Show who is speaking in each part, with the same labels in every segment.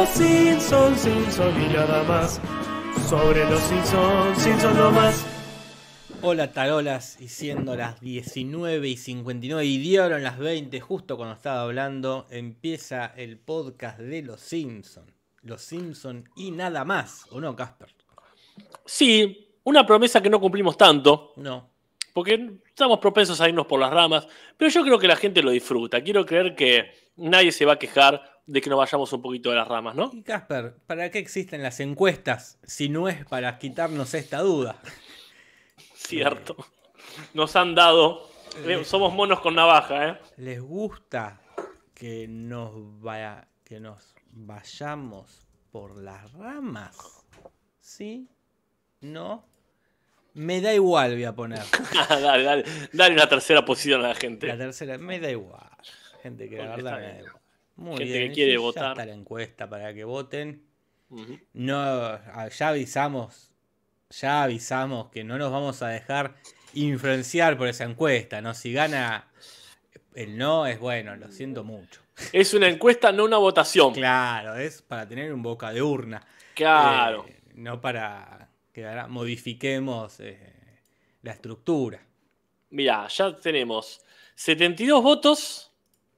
Speaker 1: los Simpsons, Simpsons y nada más. Sobre los Simpsons, Simpsons no más.
Speaker 2: Hola tarolas, y siendo las 19 y 59 y dieron las 20 justo cuando estaba hablando, empieza el podcast de Los Simpson. Los Simpson y nada más, ¿o no, Casper?
Speaker 3: Sí, una promesa que no cumplimos tanto,
Speaker 2: No.
Speaker 3: porque estamos propensos a irnos por las ramas, pero yo creo que la gente lo disfruta. Quiero creer que nadie se va a quejar de que nos vayamos un poquito de las ramas, ¿no?
Speaker 2: Y Casper, ¿para qué existen las encuestas si no es para quitarnos esta duda?
Speaker 3: Cierto. Nos han dado. eh, Somos monos con navaja, ¿eh?
Speaker 2: ¿Les gusta que nos vaya, que nos vayamos por las ramas? ¿Sí? ¿No? Me da igual, voy a poner.
Speaker 3: dale, dale. Dale una tercera posición a la gente.
Speaker 2: La tercera, me da igual. Gente que la verdad me da. Muy
Speaker 3: Gente que
Speaker 2: bien,
Speaker 3: quiere
Speaker 2: ya
Speaker 3: votar.
Speaker 2: está la encuesta para que voten. No, ah, ya avisamos, ya avisamos que no nos vamos a dejar influenciar por esa encuesta, ¿no? Si gana el no, es bueno, lo siento mucho.
Speaker 3: Es una encuesta, no una votación.
Speaker 2: Claro, es para tener un boca de urna.
Speaker 3: Claro.
Speaker 2: eh, no para que ahora modifiquemos eh, la estructura.
Speaker 3: Mirá, ya tenemos 72 votos,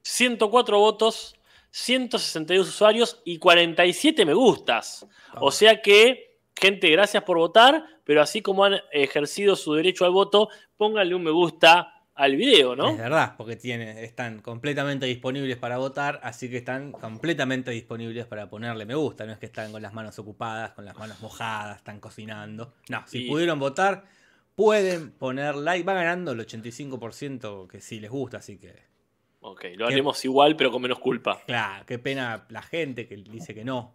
Speaker 3: 104 votos, 162 usuarios y 47 me gustas. O sea que, gente, gracias por votar, pero así como han ejercido su derecho al voto, pónganle un me gusta al video, ¿no?
Speaker 2: Es verdad, porque tiene, están completamente disponibles para votar, así que están completamente disponibles para ponerle me gusta. No es que están con las manos ocupadas, con las manos mojadas, están cocinando. No, si
Speaker 3: Y-
Speaker 2: pudieron votar, pueden poner like. Va ganando el 85% que sí les gusta, así que,
Speaker 3: Ok, lo haremos igual, pero con menos culpa.
Speaker 2: claro, qué pena la gente que dice que no.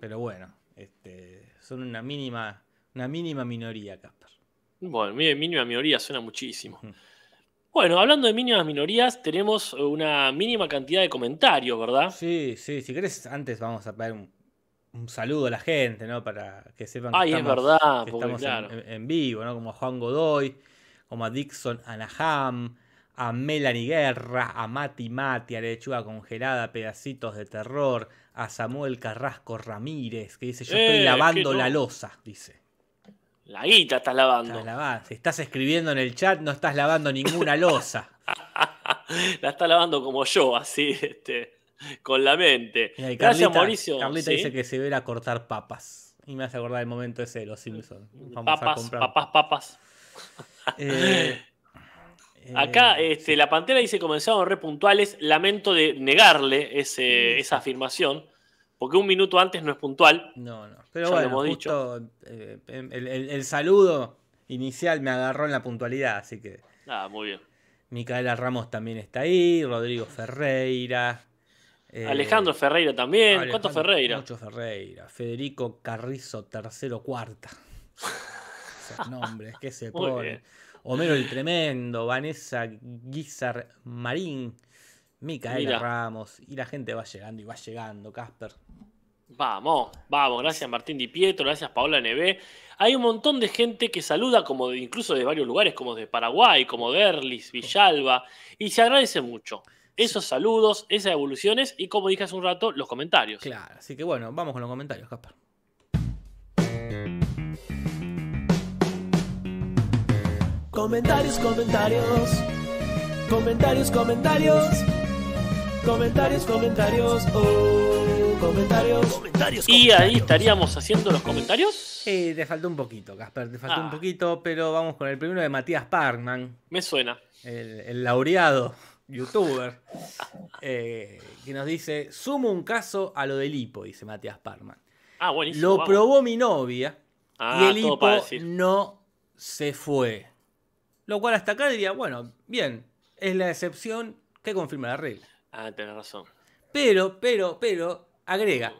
Speaker 2: Pero bueno, este, son una mínima, una mínima minoría, Casper.
Speaker 3: Bueno, mínima minoría suena muchísimo. Bueno, hablando de mínimas minorías, tenemos una mínima cantidad de comentarios, ¿verdad?
Speaker 2: Sí, sí, si querés, antes vamos a pegar un, un saludo a la gente, ¿no? Para que sepan que
Speaker 3: Ay, es
Speaker 2: estamos,
Speaker 3: verdad,
Speaker 2: que estamos en-
Speaker 3: claro.
Speaker 2: en, en vivo, ¿no? Como a Juan Godoy, como a Dixon Anaham, a Melanie Guerra, a Mati Mati, a Lechuga Congelada, Pedacitos de Terror, a Samuel Carrasco Ramírez, que dice, yo estoy
Speaker 3: Eh,
Speaker 2: lavando
Speaker 3: no.
Speaker 2: la losa, dice.
Speaker 3: La guita estás lavando.
Speaker 2: Estás lavando. Si estás escribiendo en el chat, no estás lavando ninguna losa.
Speaker 3: La está lavando como yo, así, este, con la mente.
Speaker 2: Mira, y
Speaker 3: Gracias,
Speaker 2: Carlita-
Speaker 3: Mauricio.
Speaker 2: Carlita
Speaker 3: ¿sí?
Speaker 2: dice que se ve a cortar papas. Y me hace acordar el momento ese de los Simpsons. Vamos a
Speaker 3: Papas,
Speaker 2: comprar.
Speaker 3: papas, papas.
Speaker 2: Eh,
Speaker 3: Acá este, la pantera dice comenzaron re puntuales. Lamento de negarle ese- esa afirmación, porque un minuto antes no es puntual.
Speaker 2: No, no. Pero
Speaker 3: Ya
Speaker 2: bueno,
Speaker 3: hemos dicho.
Speaker 2: eh, el, el- el saludo inicial me agarró en la puntualidad, así que
Speaker 3: Ah, muy bien.
Speaker 2: Micaela Ramos también está ahí, Rodrigo Ferreira. eh,
Speaker 3: Alejandro Ferreira también.
Speaker 2: Alejandro-
Speaker 3: ¿Cuánto Ferreira?
Speaker 2: Mucho Ferreira. Federico Carrizo, tercero, cuarta. Esos nombres, ¿qué se
Speaker 3: Muy
Speaker 2: pone?
Speaker 3: bien.
Speaker 2: Homero el Tremendo, Vanessa Guizar Marín, Micaela
Speaker 3: Mira.
Speaker 2: Ramos. Y la gente va llegando y va llegando, Casper.
Speaker 3: Vamos, vamos. Gracias Martín Di Pietro, gracias Paola Neve. Hay un montón de gente que saluda, como de- incluso de varios lugares, como de Paraguay, como de Erlis, Villalba, y se agradece mucho. Esos saludos, esas evoluciones y, como dije hace un rato, los comentarios.
Speaker 2: Claro, así que bueno, vamos con los comentarios, Casper.
Speaker 1: Comentarios, comentarios. Comentarios, comentarios. Comentarios, comentarios. Oh, comentarios. Comentarios,
Speaker 3: Y ahí estaríamos haciendo los comentarios.
Speaker 2: Te faltó un poquito, Casper, te faltó
Speaker 3: Ah.
Speaker 2: un poquito, pero vamos con el primero de Matías Parkman,
Speaker 3: Me suena.
Speaker 2: el, el laureado youtuber, eh, que nos dice, sumo un caso a lo del hipo, dice Matías Parkman.
Speaker 3: Ah, buenísimo.
Speaker 2: Lo
Speaker 3: vamos.
Speaker 2: probó mi novia
Speaker 3: Ah,
Speaker 2: y el hipo no se fue. Lo cual hasta acá diría, bueno, bien, es la excepción que confirma la regla.
Speaker 3: Ah, tenés razón.
Speaker 2: Pero, pero, pero, agrega.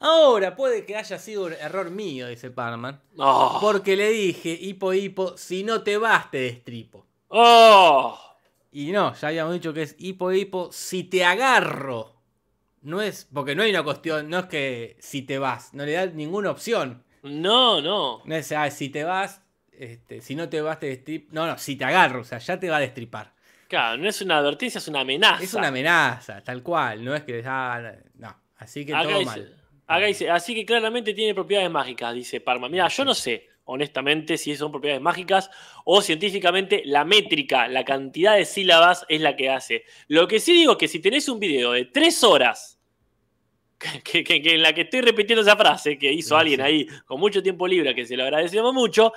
Speaker 2: Ahora puede que haya sido un error mío, dice Parman.
Speaker 3: Oh,
Speaker 2: Porque le dije, hipo, hipo, si no te vas te destripo.
Speaker 3: oh.
Speaker 2: Y no, ya habíamos dicho que es hipo, hipo, si te agarro. No es, porque no hay una cuestión, no es que si te vas, no le da ninguna opción.
Speaker 3: No, no.
Speaker 2: No es, ah, si te vas, este, si no te vas te destripo. No, no, si te agarro, o sea, ya te va a destripar.
Speaker 3: Claro, no es una advertencia, es una amenaza.
Speaker 2: Es una amenaza, tal cual, no es que, ah, no, Así que
Speaker 3: Acá
Speaker 2: todo
Speaker 3: dice-
Speaker 2: mal.
Speaker 3: Acá dice, así que claramente tiene propiedades mágicas, dice Parma. Mira, yo no sé, honestamente, si son propiedades mágicas o científicamente la métrica, la cantidad de sílabas es la que hace. Lo que sí digo es que si tenés un video de tres horas, que, que- que en la que estoy repitiendo esa frase que hizo
Speaker 2: Sí,
Speaker 3: alguien
Speaker 2: sí.
Speaker 3: ahí con mucho tiempo libre, que se lo agradecemos mucho,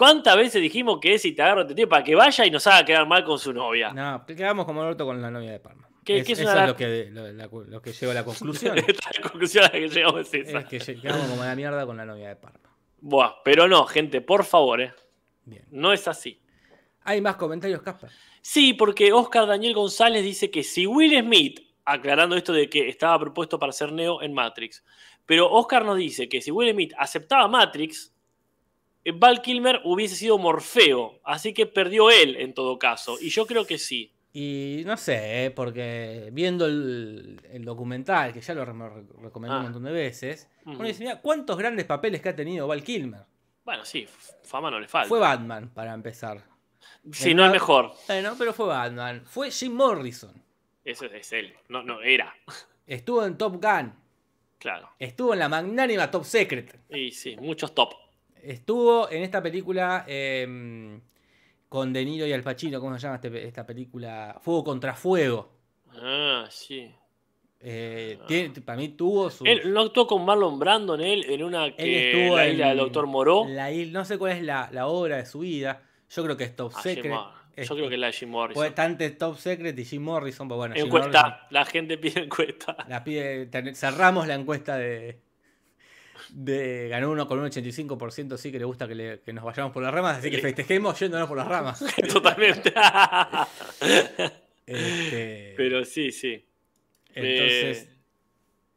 Speaker 3: ¿cuántas veces dijimos que si te agarro te tiro para que vaya y nos haga quedar mal con su novia?
Speaker 2: No, quedamos como el orto con la novia de Parma.
Speaker 3: ¿Qué-
Speaker 2: Es-
Speaker 3: qué es
Speaker 2: eso
Speaker 3: una-
Speaker 2: es lo que, lo, la- lo que lleva a la conclusión.
Speaker 3: La conclusión a la que llegamos es esa.
Speaker 2: es que lle- quedamos como la mierda con la novia de Parma.
Speaker 3: Buah, pero no, gente, por favor, ¿eh?
Speaker 2: Bien.
Speaker 3: No es así.
Speaker 2: ¿Hay más comentarios, Casper?
Speaker 3: Sí, porque Oscar Daniel González dice que si Will Smith, aclarando esto de que estaba propuesto para ser Neo en Matrix, pero Oscar nos dice que si Will Smith aceptaba Matrix, Val Kilmer hubiese sido Morfeo, así que perdió él en todo caso, y yo creo que sí.
Speaker 2: Y no sé, ¿eh? porque viendo el, el documental, que ya lo re- recomendé
Speaker 3: Ah.
Speaker 2: un montón de veces, uno dice, mira, ¿cuántos grandes papeles que ha tenido Val Kilmer?
Speaker 3: Bueno, sí, fama no le falta.
Speaker 2: Fue Batman, para empezar. en
Speaker 3: no es mejor.
Speaker 2: Bueno, pero fue Batman. Fue Jim Morrison.
Speaker 3: Eso es él. No, no, era.
Speaker 2: Estuvo en Top Gun.
Speaker 3: Claro.
Speaker 2: Estuvo en la magnánima Top Secret.
Speaker 3: Y sí, muchos top.
Speaker 2: Estuvo en esta película eh, con De Niro y Al Pacino, ¿cómo se llama este- esta película? Fuego contra Fuego.
Speaker 3: Ah, sí.
Speaker 2: Eh, tiene- para mí tuvo su...
Speaker 3: Él no actuó con Marlon Brando en él, en una
Speaker 2: Él
Speaker 3: que
Speaker 2: estuvo
Speaker 3: la
Speaker 2: en
Speaker 3: isla del Doctor Moró.
Speaker 2: la no sé cuál es la, la obra de su vida. Yo creo que es Top
Speaker 3: Ah,
Speaker 2: Secret. Es-
Speaker 3: Yo creo que es la de Jim Morrison.
Speaker 2: Fue tanto Top Secret y Jim Morrison. Pues bueno, Jim
Speaker 3: encuesta.
Speaker 2: Morrison
Speaker 3: La gente pide encuesta.
Speaker 2: la pide- ten- cerramos la encuesta de, de ganó uno con un 85% sí que le gusta que, le- que nos vayamos por las ramas, así que festejemos yéndonos por las ramas.
Speaker 3: Totalmente.
Speaker 2: Este,
Speaker 3: Pero sí, sí.
Speaker 2: entonces,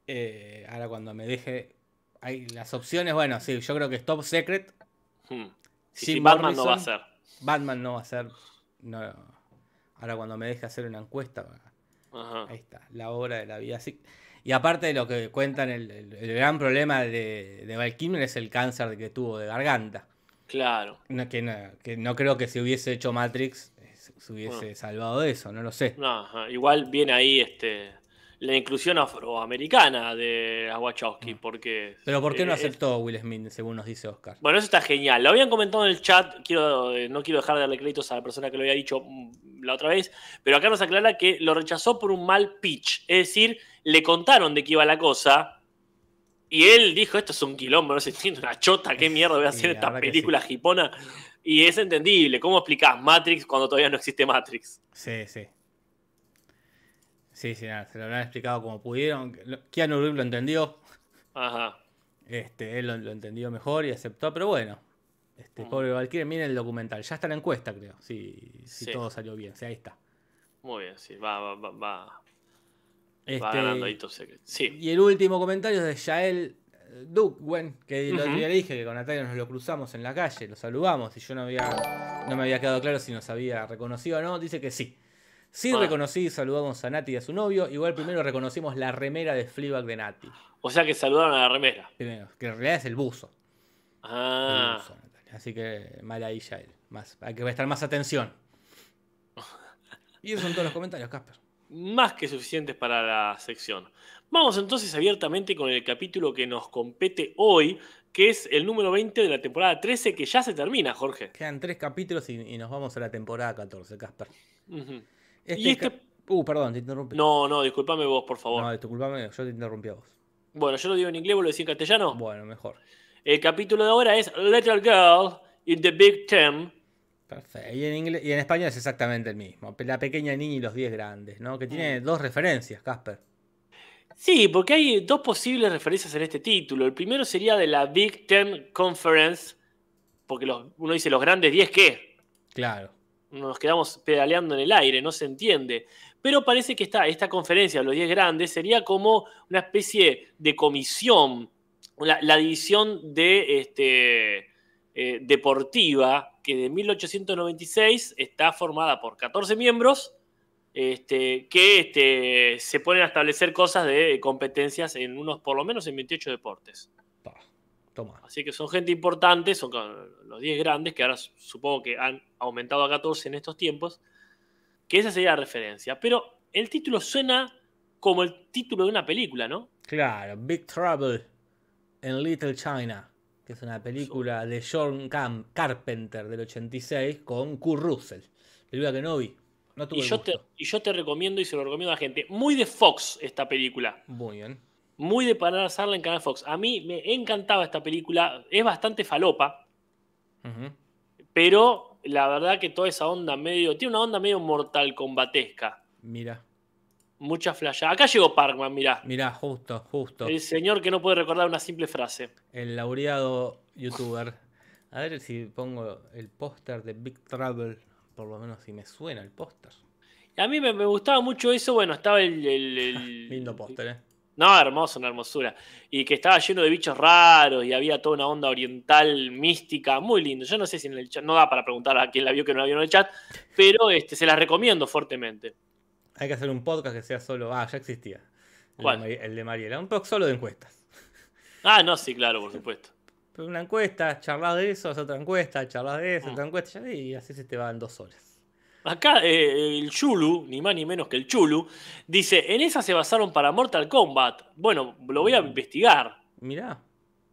Speaker 2: eh, ahora cuando me deje, hay las opciones, bueno, sí, yo creo que es Top Secret,
Speaker 3: Hmm. Sí,
Speaker 2: Jim
Speaker 3: sí, Batman no va a ser.
Speaker 2: Batman no va a ser, no, ahora cuando me deje hacer una encuesta,
Speaker 3: Ajá.
Speaker 2: ahí está, la obra de la vida. sí. Y aparte de lo que cuentan, el, el- el gran problema de, de Val Kilmer es el cáncer que tuvo de garganta.
Speaker 3: Claro.
Speaker 2: No, que, no, que no creo que si hubiese hecho Matrix eh, se se hubiese
Speaker 3: Bueno.
Speaker 2: salvado de eso, no lo sé.
Speaker 3: No. Igual viene ahí este la inclusión afroamericana de Wachowski, porque...
Speaker 2: Pero ¿por qué no
Speaker 3: eh,
Speaker 2: aceptó Will Smith, según nos dice Oscar?
Speaker 3: Bueno, eso está genial. Lo habían comentado en el chat. Quiero, eh, no quiero dejar de darle créditos a la persona que lo había dicho mm, la otra vez. Pero acá nos aclara que lo rechazó por un mal pitch. Es decir, le contaron de qué iba la cosa. Y él dijo: Esto es un quilombo, no se entiende una chota. ¿Qué mierda voy a
Speaker 2: Sí,
Speaker 3: hacer esta película jipona? Y es entendible. ¿Cómo explicás Matrix cuando todavía no existe Matrix?
Speaker 2: Sí, sí. Sí, sí, nada, se lo habrán explicado como pudieron. Lo- Keanu Reeves lo entendió.
Speaker 3: Ajá.
Speaker 2: Este, él lo, lo entendió mejor y aceptó, pero bueno. Este, pobre Valkyrie, miren el documental. Ya está en la encuesta, creo. Si, si
Speaker 3: Sí.
Speaker 2: todo salió bien. Sí, ahí está.
Speaker 3: Muy bien, sí. Va, va, va, va, va
Speaker 2: Este,
Speaker 3: ganando ahí Top Secret. Sí.
Speaker 2: y el último comentario es de Yael Dukwen, que el otro
Speaker 3: Ujú.
Speaker 2: día le dije que con Natalia nos lo cruzamos en la calle, lo saludamos y yo no había no me había quedado claro si nos había reconocido o no. Dice que sí. Sí
Speaker 3: Ah.
Speaker 2: reconocí y saludamos a Nati y a su novio. Igual primero reconocimos la remera de Fleabag de Nati.
Speaker 3: O sea que saludaron a la remera.
Speaker 2: Primero, que en realidad es el buzo. El
Speaker 3: Ah.
Speaker 2: buzo. Así que mal ahí Yael. Más, hay que prestar más atención. Y esos son todos los comentarios, Casper.
Speaker 3: más que suficientes para la sección. Vamos entonces abiertamente con el capítulo que nos compete hoy, que es el número 20 de la temporada 13, que ya se termina, Jorge.
Speaker 2: Quedan tres capítulos y, y nos vamos a la temporada 14, Casper.
Speaker 3: Ujú.
Speaker 2: Este
Speaker 3: Y este-
Speaker 2: Uh, perdón, te interrumpí.
Speaker 3: No, no, discúlpame vos, por favor.
Speaker 2: No, disculpame, yo te interrumpí a vos.
Speaker 3: Bueno, yo lo digo en inglés, vos lo decís en castellano.
Speaker 2: Bueno, mejor.
Speaker 3: El capítulo de ahora es Little Girl in the Big Ten.
Speaker 2: Perfecto. Y en, inglés, y en español es exactamente el mismo. La pequeña niña y los 10 grandes, ¿no? Que tiene
Speaker 3: Mm.
Speaker 2: dos referencias, Casper.
Speaker 3: Sí, porque hay dos posibles referencias en este título. El primero sería de la Big Ten Conference, porque los- uno dice los grandes 10, ¿qué?
Speaker 2: Claro.
Speaker 3: Nos quedamos pedaleando en el aire, no se entiende. Pero parece que esta, esta conferencia de los 10 grandes sería como una especie de comisión, la, división de, este, eh, deportiva, que de 1896 está formada por 14 miembros este, que este, se ponen a establecer cosas de competencias en unos, por lo menos en 28 deportes.
Speaker 2: Toma.
Speaker 3: Así que son gente importante, son los 10 grandes, que ahora su- supongo que han aumentado a 14 en estos tiempos, que esa sería la referencia. Pero el título suena como el título de una película, ¿no?
Speaker 2: Claro, Big Trouble in Little China, que es una película de John Cam- Carpenter del 86 con Kurt Russell. Película que no vi. No tuve
Speaker 3: Y te, y yo te recomiendo y se lo recomiendo a la gente. Muy de Fox esta película.
Speaker 2: Muy bien.
Speaker 3: Muy de pasarla en Canal Fox. A mí me encantaba esta película. Es bastante falopa, pero la verdad que toda esa onda medio. Tiene una onda medio mortal combatesca.
Speaker 2: Mira,
Speaker 3: Mucha flasha. Acá llegó Parkman, mirá.
Speaker 2: mira, justo, justo.
Speaker 3: El señor que no puede recordar una simple frase.
Speaker 2: El laureado youtuber. A ver si pongo el póster de Big Trouble. Por lo menos si me suena el póster.
Speaker 3: A mí me, me gustaba mucho eso. Bueno, estaba el. el- el-
Speaker 2: Lindo póster, ¿eh?
Speaker 3: No, hermoso, una hermosura. Y que estaba lleno de bichos raros y había toda una onda oriental, mística, muy lindo. Yo no sé si en el chat, no da para preguntar a quién la vio que no la vio en el chat, pero este, se las recomiendo fuertemente.
Speaker 2: Hay que hacer un podcast que sea solo. Ah, ya existía. El,
Speaker 3: ¿Cuál?
Speaker 2: de, Mari- el de Mariela. Un podcast solo de encuestas.
Speaker 3: Ah, no, sí, claro, por supuesto.
Speaker 2: Pero una encuesta, charlas de eso, hacer otra encuesta, charlas de eso,
Speaker 3: Mm.
Speaker 2: otra encuesta, y así se te van dos horas.
Speaker 3: Acá eh, el Chulu, ni más ni menos que el Chulu, dice, en esa se basaron para Mortal Kombat. Bueno, lo voy a investigar.
Speaker 2: Mirá.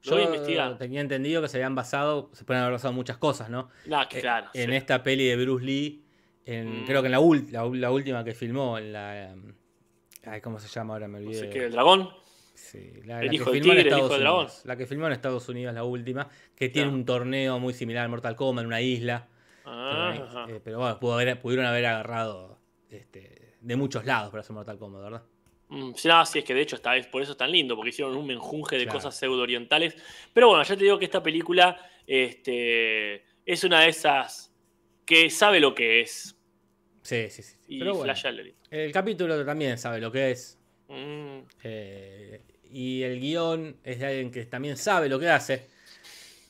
Speaker 3: Lo voy a investigar.
Speaker 2: tenía entendido que se habían basado, se pueden haber basado muchas cosas, ¿no? Eh,
Speaker 3: claro.
Speaker 2: en esta peli de Bruce Lee, en,
Speaker 3: Mm.
Speaker 2: creo que en la, la, la última que filmó, en la... em, Ay, ¿cómo se llama ahora? Me
Speaker 3: No
Speaker 2: olvidé.
Speaker 3: sé qué, el dragón.
Speaker 2: Sí, la,
Speaker 3: El
Speaker 2: la
Speaker 3: hijo
Speaker 2: que
Speaker 3: tigre, el
Speaker 2: Estados
Speaker 3: hijo del dragón.
Speaker 2: Unidos. La que filmó en Estados Unidos, la última, que tiene
Speaker 3: Claro.
Speaker 2: un torneo muy similar al Mortal Kombat en una isla.
Speaker 3: Ah,
Speaker 2: eh, pero bueno, pudo haber- pudieron haber agarrado este, de muchos lados para hacer Mortal Kombat, ¿verdad?
Speaker 3: Mm, sí, no, sí, es que de hecho esta vez por eso es tan lindo, porque hicieron un menjunje de
Speaker 2: Claro.
Speaker 3: cosas pseudo orientales. Pero bueno, ya te digo que esta película este, es una de esas que sabe lo que es.
Speaker 2: Sí, sí, sí. sí.
Speaker 3: Y
Speaker 2: Pero bueno,
Speaker 3: el
Speaker 2: capítulo también sabe lo que es.
Speaker 3: Mm,
Speaker 2: eh, y el guion es de alguien que también sabe lo que hace.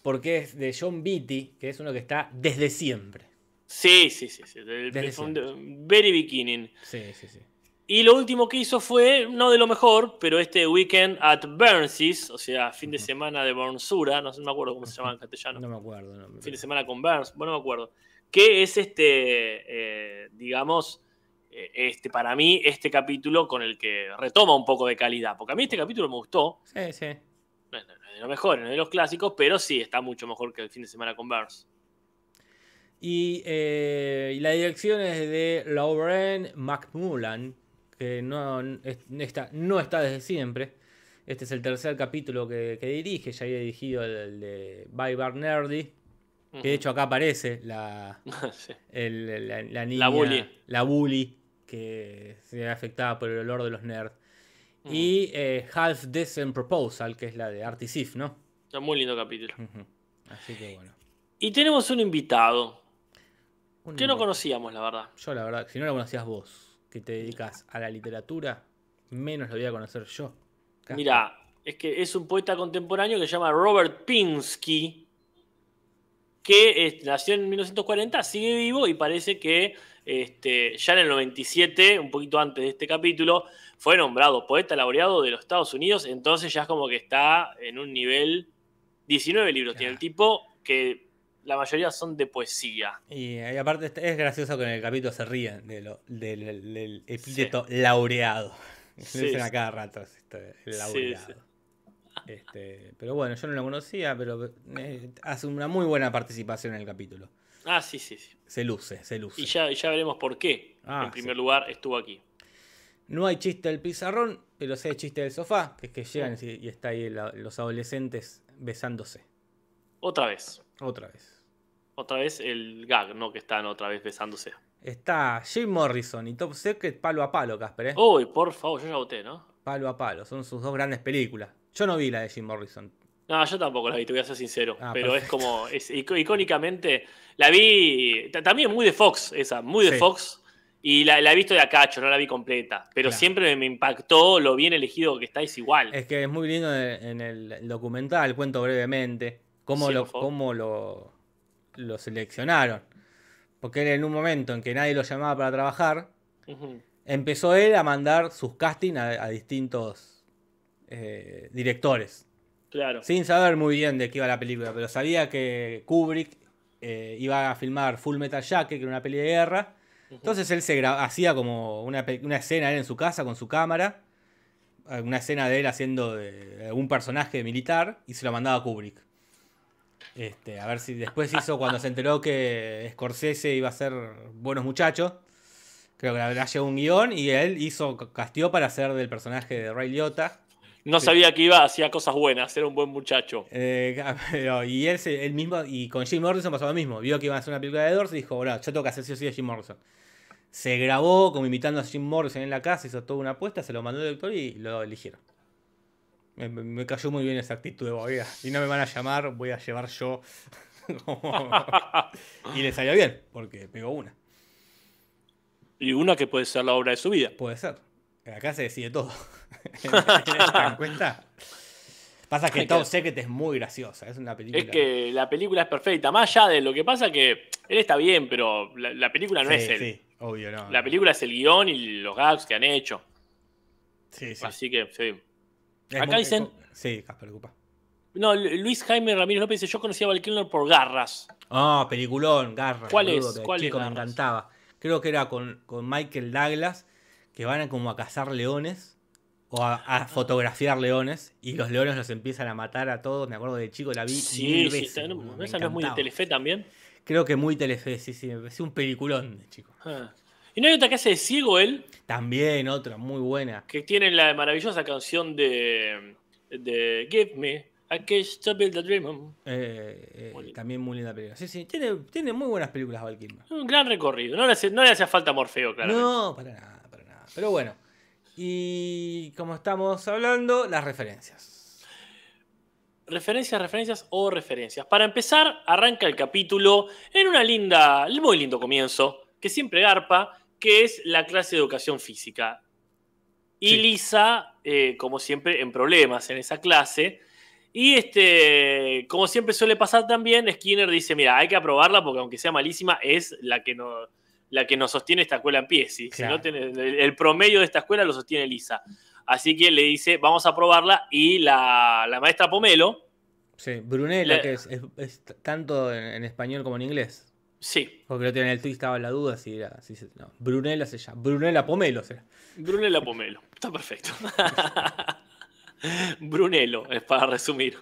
Speaker 2: Porque es de John Beatty, que es uno que está desde siempre.
Speaker 3: sí, sí, sí. sí. del-
Speaker 2: Desde siempre.
Speaker 3: very beginning.
Speaker 2: Sí, sí, sí.
Speaker 3: Y lo último que hizo fue, no de lo mejor, pero este weekend at Burnsies, o sea, fin de semana de Burnsura, no, sé, no me acuerdo cómo se llama en castellano.
Speaker 2: No me acuerdo. no,
Speaker 3: fin de semana con Burns, bueno, no me acuerdo. Que es este, eh, digamos, eh, este, para mí, este capítulo con el que retoma un poco de calidad. Porque a mí este capítulo me gustó.
Speaker 2: Sí, sí.
Speaker 3: No de lo mejor, no es de los clásicos, pero sí está mucho mejor que el fin de semana con Burns.
Speaker 2: Y, eh, y la dirección es de Lauren McMullan, que no, es- está, no está desde siempre. Este es el tercer capítulo que, que dirige, ya había dirigido el, el de Bye Bar Nerdy, que de hecho acá aparece la,
Speaker 3: Sí.
Speaker 2: el- la, la niña,
Speaker 3: bully.
Speaker 2: la bully, que se ve afectada por el olor de los nerds. Y eh, Half Decent Proposal, que es la de Artie Sif, ¿no?
Speaker 3: Un muy lindo capítulo.
Speaker 2: Así que bueno.
Speaker 3: Y tenemos un invitado
Speaker 2: Un
Speaker 3: que no conocíamos, la verdad.
Speaker 2: Yo, la verdad, si no lo conocías vos, que te dedicas a la literatura, menos lo voy a conocer yo.
Speaker 3: Mira, es que es un poeta contemporáneo que se llama Robert Pinsky, que eh, nació en 1940, sigue vivo y parece que este, ya en el 97, un poquito antes de este capítulo, fue nombrado poeta laureado de los Estados Unidos, entonces ya es como que está en un nivel... 19 libros tiene el tipo, que la mayoría son de poesía.
Speaker 2: Y, aparte es- es gracioso que en el capítulo se ríen de lo- del, del- del epíteto laureado.
Speaker 3: Sí,
Speaker 2: Lo dicen a cada rato, esto, laureado.
Speaker 3: sí.
Speaker 2: Este, pero bueno, yo no lo conocía, pero eh, hace una muy buena participación en el capítulo.
Speaker 3: Ah, sí, sí, sí.
Speaker 2: Se luce, se luce.
Speaker 3: Y ya, ya veremos por qué.
Speaker 2: Ah,
Speaker 3: en primer lugar, estuvo aquí.
Speaker 2: No hay chiste del pizarrón, pero sí hay chiste del sofá, que es que llegan y, y está ahí la- los adolescentes besándose.
Speaker 3: Otra vez.
Speaker 2: Otra vez.
Speaker 3: Otra vez el gag, ¿no? Que están otra vez besándose.
Speaker 2: Está Jim Morrison y Top Secret palo a palo, Casper, ¿eh?
Speaker 3: Uy, por favor, yo ya voté, ¿no?
Speaker 2: Palo a palo. Son sus dos grandes películas. Yo no vi la de Jim Morrison.
Speaker 3: No, yo tampoco la vi, te voy a ser sincero.
Speaker 2: Ah,
Speaker 3: pero es como, es, icó- icónicamente, la vi, ta- también muy de Fox, esa, muy de
Speaker 2: Sí.
Speaker 3: Fox. Y la, la he visto de a cacho, no la vi completa. Pero
Speaker 2: Claro.
Speaker 3: siempre me impactó lo bien elegido que está, es igual.
Speaker 2: Es que es muy lindo en el, documental, cuento brevemente, cómo,
Speaker 3: Sí,
Speaker 2: lo, cómo lo, lo seleccionaron. Porque él en un momento en que nadie lo llamaba para trabajar, empezó él a mandar sus castings a, a distintos eh, directores.
Speaker 3: Claro.
Speaker 2: Sin saber muy bien de qué iba la película, pero sabía que Kubrick eh, iba a filmar Full Metal Jacket, que era una peli de guerra. Entonces él se hacía como una, escena él en su casa con su cámara una escena de él haciendo de un personaje militar y se lo mandaba a Kubrick. Este, a ver si después hizo cuando se enteró que Scorsese iba a ser Buenos Muchachos. Creo que le habrá llegado un guion y él hizo, castió para ser del personaje de Ray Liotta.
Speaker 3: No sabía que iba, hacía cosas buenas, era un buen muchacho.
Speaker 2: Eh, y él, él, mismo, y con Jim Morrison pasó lo mismo. Vio que iba a hacer una película de Doors y dijo, bueno, yo tengo que hacer sí o sí a Jim Morrison. Se grabó como imitando a Jim Morrison en la casa, hizo toda una apuesta, se lo mandó el doctor y lo eligieron. Me, cayó muy bien esa actitud de voy y no me van a llamar, voy a llevar yo. y le salió bien, porque pegó una.
Speaker 3: Y una que puede ser la obra de su vida.
Speaker 2: Puede ser. Acá se decide todo. ¿Te cuenta? Pasa que Top Secret es muy graciosa, es una película.
Speaker 3: Es que la película es perfecta, más allá de lo que pasa que él está bien, pero la, película no es él. Sí,
Speaker 2: obvio, no.
Speaker 3: La película es el guion y los gags que han hecho.
Speaker 2: Sí, sí.
Speaker 3: Así que, sí. Acá dicen.
Speaker 2: Sí, Casper, preocupa.
Speaker 3: No, Luis Jaime Ramírez López dice: Yo conocía a Val Kilmer por Garras.
Speaker 2: Ah, peliculón, Garras.
Speaker 3: ¿Cuál es? ¿Cuál
Speaker 2: chico, me encantaba. Creo que era con, con, Michael Douglas, que van a como a cazar leones o a, fotografiar leones y los leones los empiezan a matar a todos. Me acuerdo de chico, la vi.
Speaker 3: Sí, mil veces, sí, ¿esa no es muy de Telefe también?
Speaker 2: Creo que muy Telefe, sí, sí. Me pareció un peliculón chico. Ah.
Speaker 3: ¿Y no hay otra que hace de ciego él?
Speaker 2: También, otra, muy buena.
Speaker 3: Que tiene la maravillosa canción de de Give Me a Kiss to Build a Dream.
Speaker 2: Eh, eh, también muy linda película. Sí, sí, tiene, tiene muy buenas películas Val
Speaker 3: Un gran recorrido. No le, hace, no le hacía falta Morfeo, claro.
Speaker 2: No, para nada, para nada. Pero bueno. Y como estamos hablando, las referencias.
Speaker 3: Referencias, referencias o referencias. Para empezar, arranca el capítulo en una linda, muy lindo comienzo, que siempre garpa, que es la clase de educación física. Y Lisa, eh, como siempre, en problemas en esa clase. Y este, como siempre suele pasar también, Skinner dice, mira, hay que aprobarla porque aunque sea malísima, es la que, no, la que nos sostiene esta escuela en pie. Si no el, promedio de esta escuela lo sostiene Lisa. Así que le dice, vamos a aprobarla. Y la, maestra Pomelo...
Speaker 2: Sí, Brunella, que es, tanto en, español como en inglés.
Speaker 3: Sí.
Speaker 2: Porque lo tiene el tweet, estaba la duda si era. Si no, Brunella se llama. Brunella Pomelo será.
Speaker 3: Brunella Pomelo. Está perfecto. Brunello, es para resumir.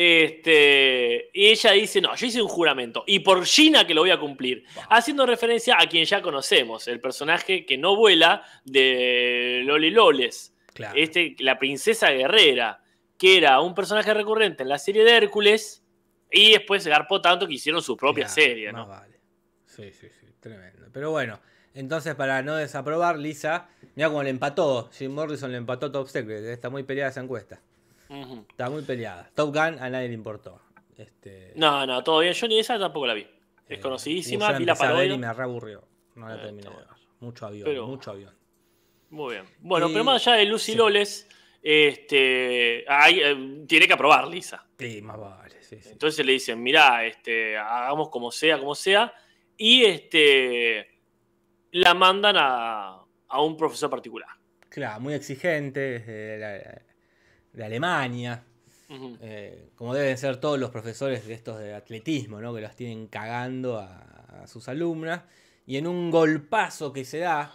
Speaker 3: Este, y ella dice, no, yo hice un juramento. Y por Gina que lo voy a cumplir. Haciendo referencia a quien ya conocemos, el personaje que no vuela de Loli Loles. Este, la princesa guerrera, que era un personaje recurrente en la serie de Hércules. Y después se garpó tanto que hicieron su propia serie, ¿no?
Speaker 2: Vale. Sí, sí, sí, tremendo. Pero bueno, entonces, para no desaprobar, Lisa, mira cómo le empató. Jim Morrison le empató Top Secret. Está muy peleada esa encuesta. Está muy peleada. Top Gun a nadie le importó. Este...
Speaker 3: No, no, todo bien. Yo ni esa tampoco la vi. Es eh, conocidísima, vi la parodia.
Speaker 2: y me reaburrió. No la eh, terminé de ver. Mucho avión, mucho avión.
Speaker 3: Muy bien. Bueno, pero más allá de Lucy Loles, este, eh, tiene que aprobar Lisa.
Speaker 2: Sí, más vale.
Speaker 3: Entonces le dicen, mirá, este, hagamos como sea, como sea. Y este la mandan a, un profesor particular.
Speaker 2: Claro, muy exigente, de Alemania. Eh, como deben ser todos los profesores de estos de atletismo, ¿no? Que los tienen cagando a, sus alumnas. Y en un golpazo que se da,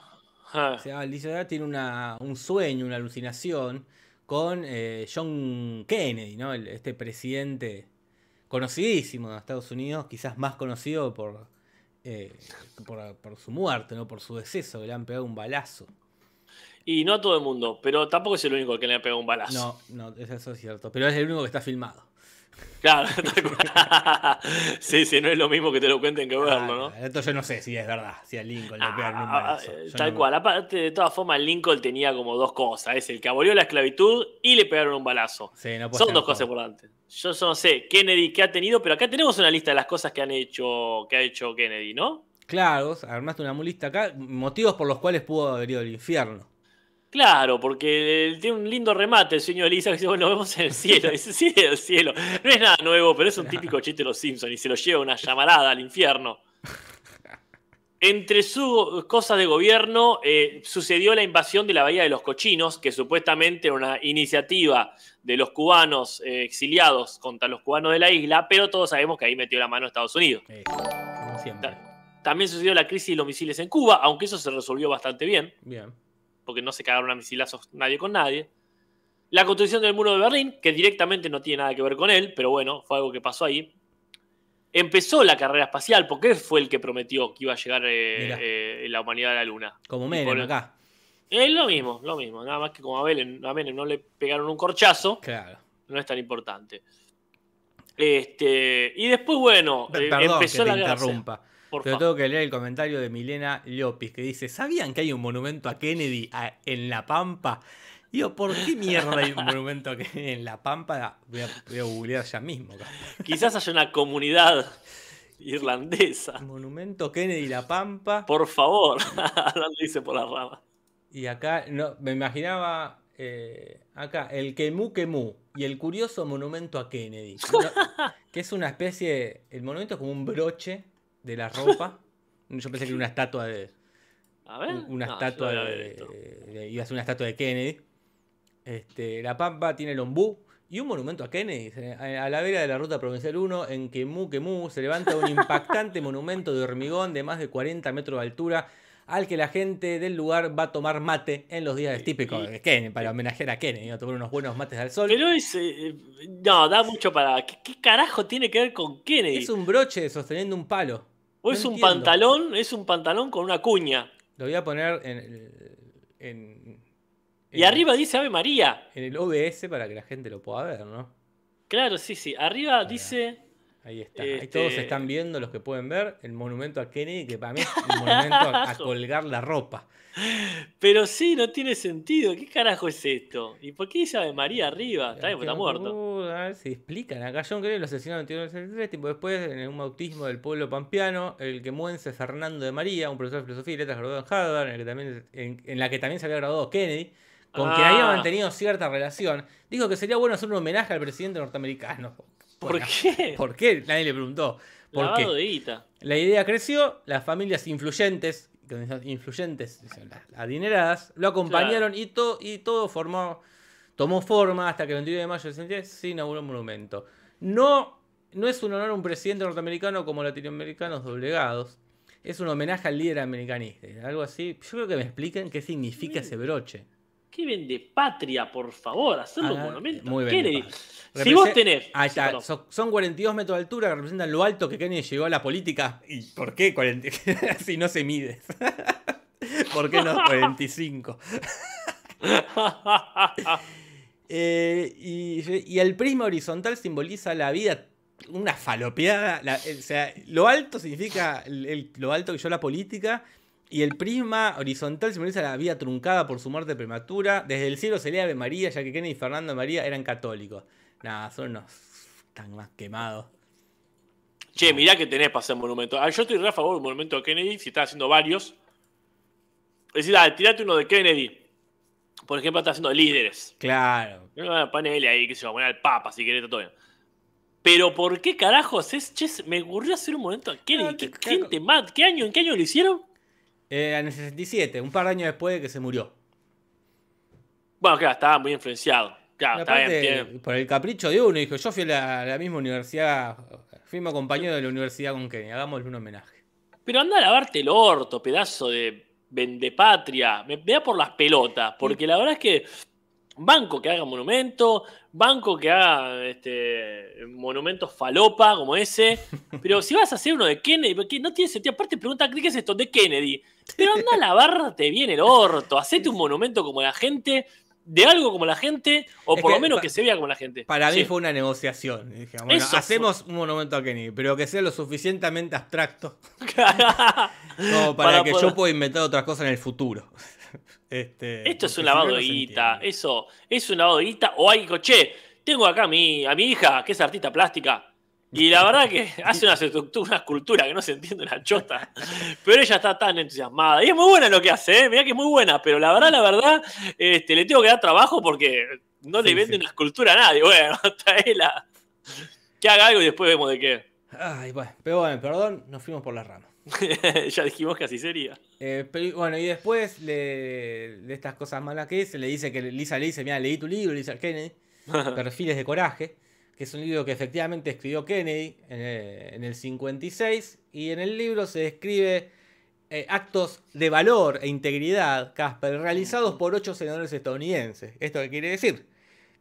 Speaker 2: se da tiene una, un sueño, una alucinación con eh, John Kennedy, ¿no? este presidente conocidísimo de Estados Unidos, quizás más conocido por eh, por, su muerte, ¿no? Por su deceso, que le han pegado un balazo.
Speaker 3: Y no a todo el mundo, pero tampoco es el único que le ha pegado un balazo.
Speaker 2: No, no, eso es cierto. Pero es el único que está filmado.
Speaker 3: Claro, sí, sí, no es lo mismo que te lo cuenten que verlo, ¿no?
Speaker 2: Esto yo no sé si es verdad, si a Lincoln le pegaron un ah, balazo.
Speaker 3: Eh, tal cual, aparte de todas formas, Lincoln tenía como dos cosas: es el que abolió la esclavitud y le pegaron un balazo. Son dos cosas importantes. Yo no sé, Kennedy, ¿qué ha tenido? Pero acá tenemos una lista de las cosas que han hecho, que ha hecho Kennedy, ¿no?
Speaker 2: Claro, armaste una lista acá, motivos por los cuales pudo haber ido al infierno.
Speaker 3: Claro, porque tiene un lindo remate el sueño de Lisa que dice, bueno, nos vemos en el cielo. Dice, sí, el cielo. No es nada nuevo, pero es un típico chiste de los Simpsons y se lo lleva una llamarada al infierno. Entre sus cosas de gobierno eh, sucedió la invasión de la Bahía de los Cochinos, que supuestamente era una iniciativa de los cubanos eh, exiliados contra los cubanos de la isla, pero todos sabemos que ahí metió la mano Estados Unidos.
Speaker 2: siempre.
Speaker 3: También sucedió la crisis de los misiles en Cuba, aunque eso se resolvió bastante bien.
Speaker 2: Bien.
Speaker 3: Porque no se cagaron a misilazos nadie con nadie. La construcción del muro de Berlín, que directamente no tiene nada que ver con él, pero bueno, fue algo que pasó ahí. Empezó la carrera espacial, porque él fue el que prometió que iba a llegar eh, eh, la humanidad a la Luna.
Speaker 2: Como Menem
Speaker 3: por-
Speaker 2: acá.
Speaker 3: Es lo mismo, lo mismo. Nada más que como a Menem, a Menem no le pegaron un corchazo,
Speaker 2: Claro.
Speaker 3: no es tan importante. Este, y después, bueno, eh,
Speaker 2: Perdón
Speaker 3: empezó
Speaker 2: que te
Speaker 3: la
Speaker 2: interrumpa.
Speaker 3: Por
Speaker 2: Pero tengo que leer el comentario de Milena Llopis que dice: ¿Sabían que hay un monumento a Kennedy a- en La Pampa? Digo, ¿por qué mierda hay un monumento a Kennedy en La Pampa? Voy a, voy a googlear ya mismo.
Speaker 3: Quizás haya una comunidad irlandesa.
Speaker 2: Monumento Kennedy La Pampa.
Speaker 3: Por favor, lo dice por la rama.
Speaker 2: Y acá, no, me imaginaba. eh, acá, el Kemu Kemu y el curioso monumento a Kennedy. No, que es una especie. El monumento es como un broche de la ropa. Yo pensé que era una estatua de.
Speaker 3: A ver.
Speaker 2: un- una
Speaker 3: No,
Speaker 2: estatua de, iba a ser una estatua de Kennedy. Este, la Pampa tiene el ombú y un monumento a Kennedy. A a la vera de la ruta provincial 1, en Quemú, Quemú, se levanta un impactante monumento de hormigón de más de 40 metros de altura al que la gente del lugar va a tomar mate en los días típicos de Kennedy, para homenajear a Kennedy, a tomar unos buenos mates al sol.
Speaker 3: Pero es. eh, no, da mucho para. ¿Qué, qué carajo tiene que ver con Kennedy?
Speaker 2: Es un broche sosteniendo un palo.
Speaker 3: O
Speaker 2: no
Speaker 3: es un pantalón, es un pantalón con una cuña.
Speaker 2: Lo voy a poner en,
Speaker 3: Y arriba dice Ave María.
Speaker 2: en el OBS para que la gente lo pueda ver, ¿no?
Speaker 3: Claro, sí, sí. Arriba dice.
Speaker 2: Ahí está. Ahí
Speaker 3: Este-
Speaker 2: todos están viendo, los que pueden ver, el monumento a Kennedy, que para mí es un monumento a, a colgar la ropa.
Speaker 3: Pero sí, no tiene sentido. ¿Qué carajo es esto? ¿Y por qué dice Ave María arriba? Está bien, está muerto.
Speaker 2: Uh, a ver si explican. Acá John Kennedy lo asesinaron en 1963, tiempo después, en un bautismo del pueblo pampeano, el que muense Fernando de María, un profesor de filosofía y letras graduado en Harvard, en, el que también, en, en la que también se había graduado Kennedy, con quien había
Speaker 3: Ah.
Speaker 2: mantenido cierta relación, dijo que sería bueno hacer un homenaje al presidente norteamericano.
Speaker 3: ¿Por
Speaker 2: Bueno,
Speaker 3: qué?
Speaker 2: ¿Por qué? Nadie le preguntó. ¿Por qué?
Speaker 3: De guita.
Speaker 2: La idea creció, las familias influyentes, influyentes, adineradas, lo acompañaron y, to- y todo formó, tomó forma hasta que el 21 de mayo del 63 se inauguró un monumento. No, no es un honor a un presidente norteamericano como latinoamericanos doblegados, es un homenaje al líder americanista. Algo así. Yo creo que me expliquen qué significa ese broche.
Speaker 3: ¿Qué vende patria, por favor? Hacerlo un
Speaker 2: Ah,
Speaker 3: monumento.
Speaker 2: muy bien,
Speaker 3: Kennedy.
Speaker 2: papá.
Speaker 3: Si vos tenés. Sí,
Speaker 2: está, son, son 42 metros de altura que representan lo alto que Kennedy llegó a la política. ¿Y por qué 40? si no se mide? ¿Por qué no 45? Eh, y, y el prisma horizontal simboliza la vida, una falopeada. la- o sea, lo alto significa el- el- lo alto que yo la política. Y el prisma horizontal simboliza la vida truncada por su muerte prematura. Desde el cielo se lee Ave María, ya que Kennedy y Fernando María eran católicos. Nada, son unos tan más quemados.
Speaker 3: Che, mirá que tenés para hacer monumento. Ah, yo estoy re a favor de un monumento de Kennedy, si estás haciendo varios. Es decir, dale, tirate uno de Kennedy. Por ejemplo, estás haciendo de líderes.
Speaker 2: Claro.
Speaker 3: Ah, Ponele ahí, que se va a poner al Papa si querés, está todo bien. Pero ¿por qué carajos es? Che, me ocurrió hacer un monumento a Kennedy.
Speaker 2: No,
Speaker 3: ¿Qué,
Speaker 2: te-
Speaker 3: gente más? ¿Qué año? ¿En qué año lo hicieron?
Speaker 2: Eh, en el 67, un par de años después de que se murió.
Speaker 3: Bueno, claro, estaba muy influenciado. Claro, está bien, tiene-
Speaker 2: por el capricho de uno, dijo, yo fui a la, la misma universidad, fuimos compañeros de la universidad con Kennedy, hagámosle un homenaje.
Speaker 3: Pero anda a lavarte el orto, pedazo de vendepatria. Me me da por las pelotas. Porque la verdad es que banco que haga monumento, banco que haga este, monumento falopa como ese. Pero si vas a hacer uno de Kennedy, porque no tiene sentido. Aparte pregunta, ¿qué es esto? De Kennedy. Pero anda a lavarte bien el orto. Hacete un monumento como la gente, de algo como la gente, o
Speaker 2: Es
Speaker 3: por lo menos que se vea como la gente.
Speaker 2: Para mí fue una negociación. y dije, bueno,
Speaker 3: Eso fue.
Speaker 2: hacemos un monumento a Kennedy, pero que sea lo suficientemente abstracto como para,
Speaker 3: Para
Speaker 2: que
Speaker 3: poder-
Speaker 2: yo pueda inventar otras cosas en el futuro. Este,
Speaker 3: Esto es un lavado de guita. Eso es un lavado de guita. O hay che, tengo acá a mi, a mi hija, que es artista plástica. Y la verdad que hace una estructura, una escultura que no se entiende una chota. Pero ella está tan entusiasmada. Y es muy buena lo que hace, ¿eh? Mirá que es muy buena. Pero la verdad, la verdad, este, le tengo que dar trabajo porque no le
Speaker 2: Sí,
Speaker 3: vende
Speaker 2: sí.
Speaker 3: una escultura a nadie. Bueno, traela. Que haga algo y después vemos de qué.
Speaker 2: Ay, bueno, pero bueno, perdón, nos fuimos por las ramas.
Speaker 3: ya dijimos que así sería.
Speaker 2: Eh, pero, bueno, y después le- de estas cosas malas que es, le dice que Lisa le dice, mira, leí tu libro, Lisa Kennedy, Perfiles de Coraje, que es un libro que efectivamente escribió Kennedy en el, en el 56, y en el libro se describe eh, actos de valor e integridad, Casper, realizados por ocho senadores estadounidenses. ¿Esto qué quiere decir?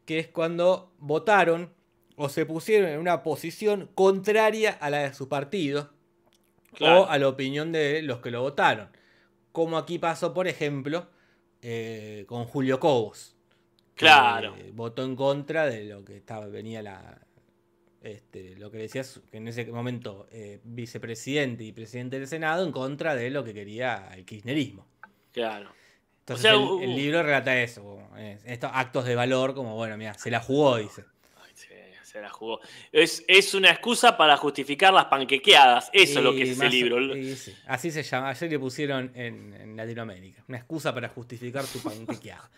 Speaker 2: Que es cuando votaron o se pusieron en una posición contraria a la de su partido
Speaker 3: Claro.
Speaker 2: o a la opinión de los que lo votaron. Como aquí pasó, por ejemplo, eh, con Julio Cobos. que
Speaker 3: Claro.
Speaker 2: Votó en contra de lo que estaba, venía la. Este, lo que decías, que en ese momento eh, vicepresidente y presidente del Senado, en contra de lo que quería el kirchnerismo.
Speaker 3: Claro.
Speaker 2: Entonces
Speaker 3: sea,
Speaker 2: el, libro relata eso, como, eh, estos actos de valor, como bueno, mira, se la jugó, dice.
Speaker 3: Ay, sí, se la jugó. Es, es una excusa para justificar las panquequeadas. Eso es lo que es ese libro.
Speaker 2: y sí, así se llama, ayer le pusieron en, en Latinoamérica. Una excusa para justificar tu panquequeada.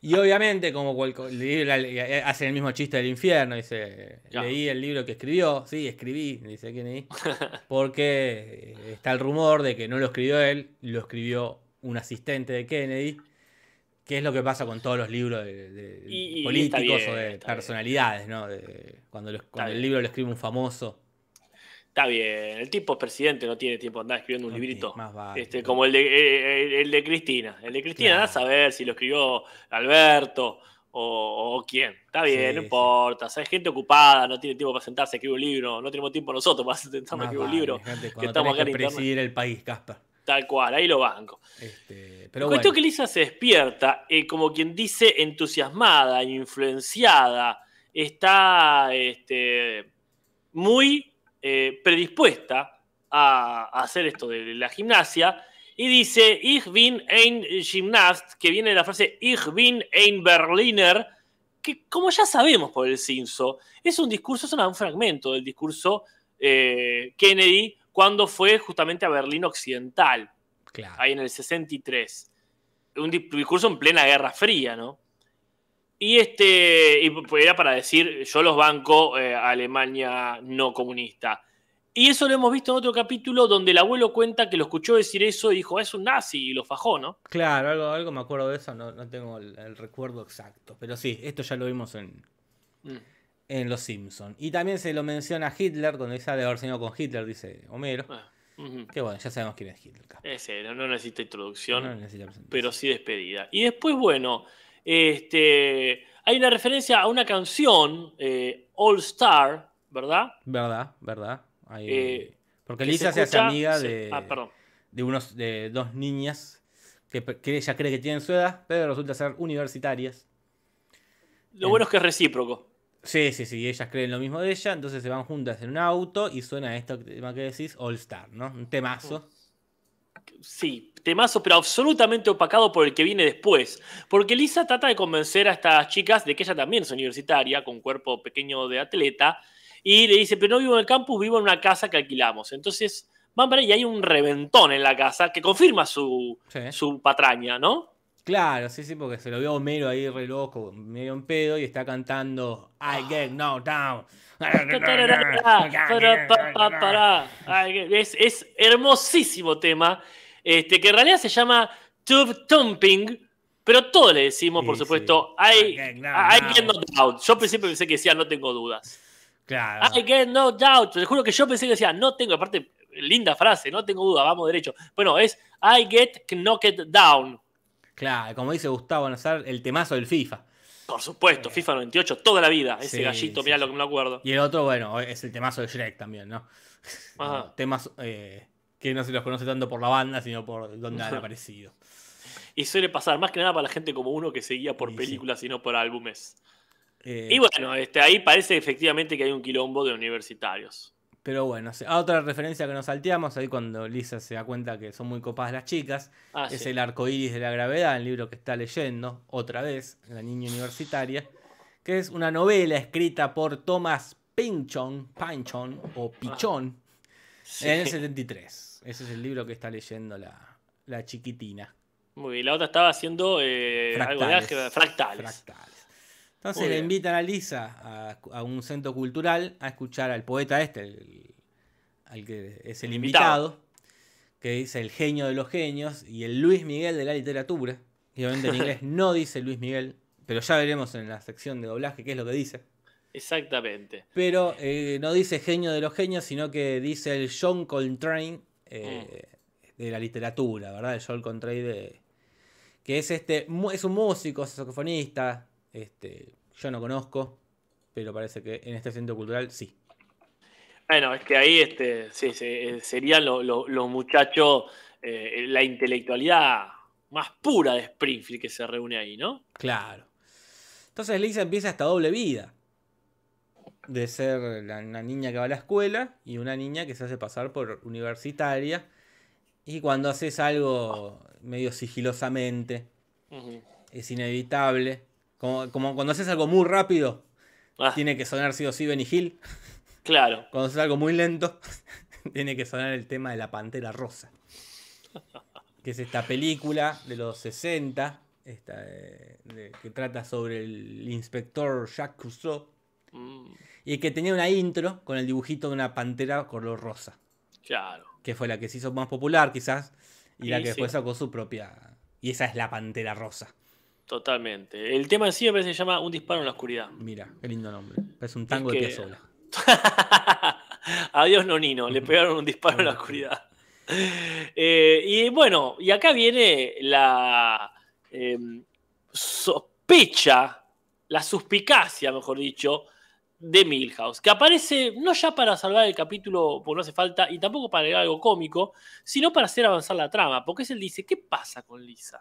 Speaker 2: Y obviamente, como eh, hacen el mismo chiste del infierno, dice, leí el libro que escribió, sí, escribí, dice Kennedy, porque eh, está el rumor de que no lo escribió él, lo escribió un asistente de Kennedy, que es lo que pasa con todos los libros de, de
Speaker 3: Y- y
Speaker 2: políticos
Speaker 3: bien,
Speaker 2: o de
Speaker 3: bien.
Speaker 2: personalidades, ¿no? De- cuando los- cuando el libro lo escribe un famoso.
Speaker 3: Está bien. El tipo es presidente, no tiene tiempo de andar escribiendo un
Speaker 2: No
Speaker 3: librito.
Speaker 2: más vale.
Speaker 3: Este, como el de, eh, el, el de Cristina. El de Cristina,
Speaker 2: Claro.
Speaker 3: a saber si lo escribió Alberto o, o quién. Está bien,
Speaker 2: Sí,
Speaker 3: no
Speaker 2: sí.
Speaker 3: importa. O sea, hay gente ocupada, no tiene tiempo para sentarse a escribir un libro. No tenemos tiempo nosotros para sentarnos a escribir un libro.
Speaker 2: gente,
Speaker 3: que estamos acá
Speaker 2: que presidir el país, Casper.
Speaker 3: Tal cual, ahí lo banco.
Speaker 2: Este, pero bueno,
Speaker 3: que Lisa se despierta, eh, como quien dice, entusiasmada, influenciada, está este, muy eh, predispuesta a, a hacer esto de la gimnasia y dice, Ich bin ein Gymnast, que viene de la frase Ich bin ein Berliner, que como ya sabemos por el Cinso, es un discurso, es un fragmento del discurso eh, Kennedy cuando fue justamente a Berlín Occidental
Speaker 2: claro.
Speaker 3: ahí en el 63. Un di- discurso en plena Guerra Fría, ¿no? Y este y p- era para decir, yo los banco eh, a Alemania no comunista. Y eso lo hemos visto en otro capítulo donde el abuelo cuenta que lo escuchó decir eso y dijo, "Ah, es un nazi, y lo fajó, ¿no?
Speaker 2: Claro, algo, algo me acuerdo de eso, no, no tengo el, el recuerdo exacto. Pero sí, esto ya lo vimos en,
Speaker 3: Mm.
Speaker 2: En Los Simpsons. Y también se lo menciona a Hitler, cuando dice "Ah, de haber sido con Hitler, dice Homero.
Speaker 3: Ah.
Speaker 2: Que bueno, ya sabemos quién es Hitler.
Speaker 3: Ese, no, no necesita introducción.
Speaker 2: No necesita presentación.
Speaker 3: pero sí despedida. Y después, bueno, este, hay una referencia a una canción, eh, All Star, ¿verdad?
Speaker 2: Verdad, verdad. Ahí-
Speaker 3: Eh,
Speaker 2: porque
Speaker 3: Que
Speaker 2: Lisa se, hace amiga de,
Speaker 3: Ah,
Speaker 2: de unos de dos niñas que, que ella cree que tienen su edad, pero resulta ser universitarias.
Speaker 3: Lo bueno es que es recíproco.
Speaker 2: Sí, sí, sí, ellas creen lo mismo de ella, entonces se van juntas en un auto y suena esto tema que decís, All Star, ¿no? Un temazo.
Speaker 3: Sí, temazo, pero absolutamente opacado por el que viene después. Porque Lisa trata de convencer a estas chicas de que ella también es universitaria, con cuerpo pequeño de atleta, y le dice, pero no vivo en el campus, vivo en una casa que alquilamos. Entonces van para ahí y hay un reventón en la casa que confirma su,
Speaker 2: Sí.
Speaker 3: su patraña, ¿no?
Speaker 2: Claro, sí, sí, porque se lo vio Homero ahí re loco, medio en pedo, y está cantando I get knocked down.
Speaker 3: Es, es hermosísimo tema, este, que en realidad se llama Tube Thumping, pero todos le decimos, por
Speaker 2: Sí,
Speaker 3: supuesto,
Speaker 2: sí.
Speaker 3: I,
Speaker 2: I get no
Speaker 3: I
Speaker 2: doubt.
Speaker 3: get no doubt. Yo pensé, pensé que decía no tengo dudas.
Speaker 2: Claro.
Speaker 3: I get no doubt. Te juro que yo pensé que decía no tengo, aparte, linda frase, no tengo duda, vamos derecho. Bueno, es I get knocked down.
Speaker 2: Claro, como dice Gustavo Nazar, el temazo del FIFA.
Speaker 3: Por supuesto, FIFA 98, toda la vida. Ese
Speaker 2: Sí,
Speaker 3: gallito, mirá
Speaker 2: sí.
Speaker 3: lo que me acuerdo.
Speaker 2: Y el otro, bueno, es el temazo de Shrek también, ¿no?
Speaker 3: Ajá.
Speaker 2: Temas eh, que no se los conoce tanto por la banda, sino por dónde han aparecido.
Speaker 3: Y suele pasar, más que nada para la gente como uno que seguía por
Speaker 2: Y sí.
Speaker 3: películas y no por álbumes.
Speaker 2: Eh,
Speaker 3: Y bueno, este, ahí parece efectivamente que hay un quilombo de universitarios.
Speaker 2: Pero bueno, a otra referencia que nos salteamos, ahí cuando Lisa se da cuenta que son muy copadas las chicas,
Speaker 3: Ah,
Speaker 2: es
Speaker 3: sí.
Speaker 2: el arco iris de la gravedad, el libro que está leyendo, otra vez, la niña universitaria, que es una novela escrita por Thomas Pynchon, Pynchon o Pichón,
Speaker 3: Sí.
Speaker 2: en el 73. Ese es el libro que está leyendo la, la chiquitina.
Speaker 3: Muy bien, la otra estaba haciendo eh, algo de álgebra, fractales.
Speaker 2: Fractales. Entonces
Speaker 3: Muy
Speaker 2: le
Speaker 3: bien.
Speaker 2: invitan a Lisa a, a un centro cultural a escuchar al poeta este, el- al que es el
Speaker 3: El
Speaker 2: invitado,
Speaker 3: invitado.
Speaker 2: que dice el genio de los genios y el Luis Miguel de la literatura. Y obviamente en inglés no dice Luis Miguel, pero ya veremos en la sección de doblaje qué es lo que dice.
Speaker 3: Exactamente.
Speaker 2: Pero eh, no dice genio de los genios, sino que dice el John Coltrane, eh, de la literatura, ¿verdad? De Joel Contraide, que es este, es un músico, saxofonista, este, yo no conozco, pero parece que en este centro cultural sí.
Speaker 3: Bueno, es que ahí este, sí, sí, eh, serían lo- lo- los muchachos, eh, la intelectualidad más pura de Springfield que se reúne ahí, ¿no?
Speaker 2: Claro. Entonces Lisa empieza esta doble vida. De ser la, una niña que va a la escuela y una niña que se hace pasar por universitaria. Y cuando haces algo medio sigilosamente, es inevitable. Como, como cuando haces algo muy rápido,
Speaker 3: Ah,
Speaker 2: tiene que sonar sí o sí Benny Hill.
Speaker 3: Claro,
Speaker 2: Cuando haces algo muy lento, tiene que sonar el tema de la Pantera Rosa. Que es esta película de los 60, esta, de- que trata sobre el inspector Jacques Cousteau.
Speaker 3: Mm,
Speaker 2: Y que tenía una intro con el dibujito de una pantera color rosa.
Speaker 3: claro.
Speaker 2: Que fue la que se hizo más popular, quizás. Y la que
Speaker 3: sí.
Speaker 2: después sacó su propia. Y esa es la pantera rosa.
Speaker 3: Totalmente. El tema en sí me parece que se llama Un disparo en la oscuridad.
Speaker 2: Mira, qué lindo nombre. Es un tango de
Speaker 3: que-
Speaker 2: Piazzolla.
Speaker 3: Adiós, Nonino. Le pegaron un disparo en la oscuridad. Eh, y bueno, y acá viene la em, sospecha, la suspicacia, mejor dicho, de Milhouse, que aparece no ya para salvar el capítulo, porque no hace falta, y tampoco para agregar algo cómico, sino para hacer avanzar la trama, porque es él dice, ¿qué pasa con Lisa?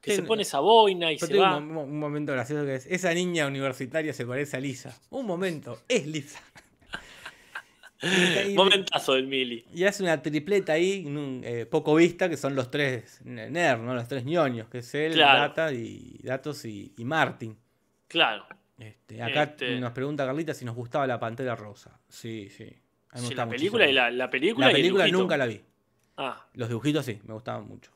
Speaker 3: Que se pone esa boina y se va.
Speaker 2: un, mo- un momento gracioso que es, esa niña universitaria se parece a Lisa. Un momento, es Lisa. Y-
Speaker 3: Momentazo del Mili.
Speaker 2: Y hace una tripleta ahí, un, eh, poco vista, que son los tres nerds, ¿no? Los tres ñoños, que es él,
Speaker 3: Claro.
Speaker 2: Data y Datos y, y Martin.
Speaker 3: Claro.
Speaker 2: Este, acá
Speaker 3: Este-
Speaker 2: nos pregunta Carlita si nos gustaba la Pantera Rosa. Sí, sí. A mí me
Speaker 3: Sí, la película y la, la película
Speaker 2: La
Speaker 3: y
Speaker 2: película
Speaker 3: dibujito.
Speaker 2: nunca la vi.
Speaker 3: Ah,
Speaker 2: Los dibujitos sí, me gustaban mucho.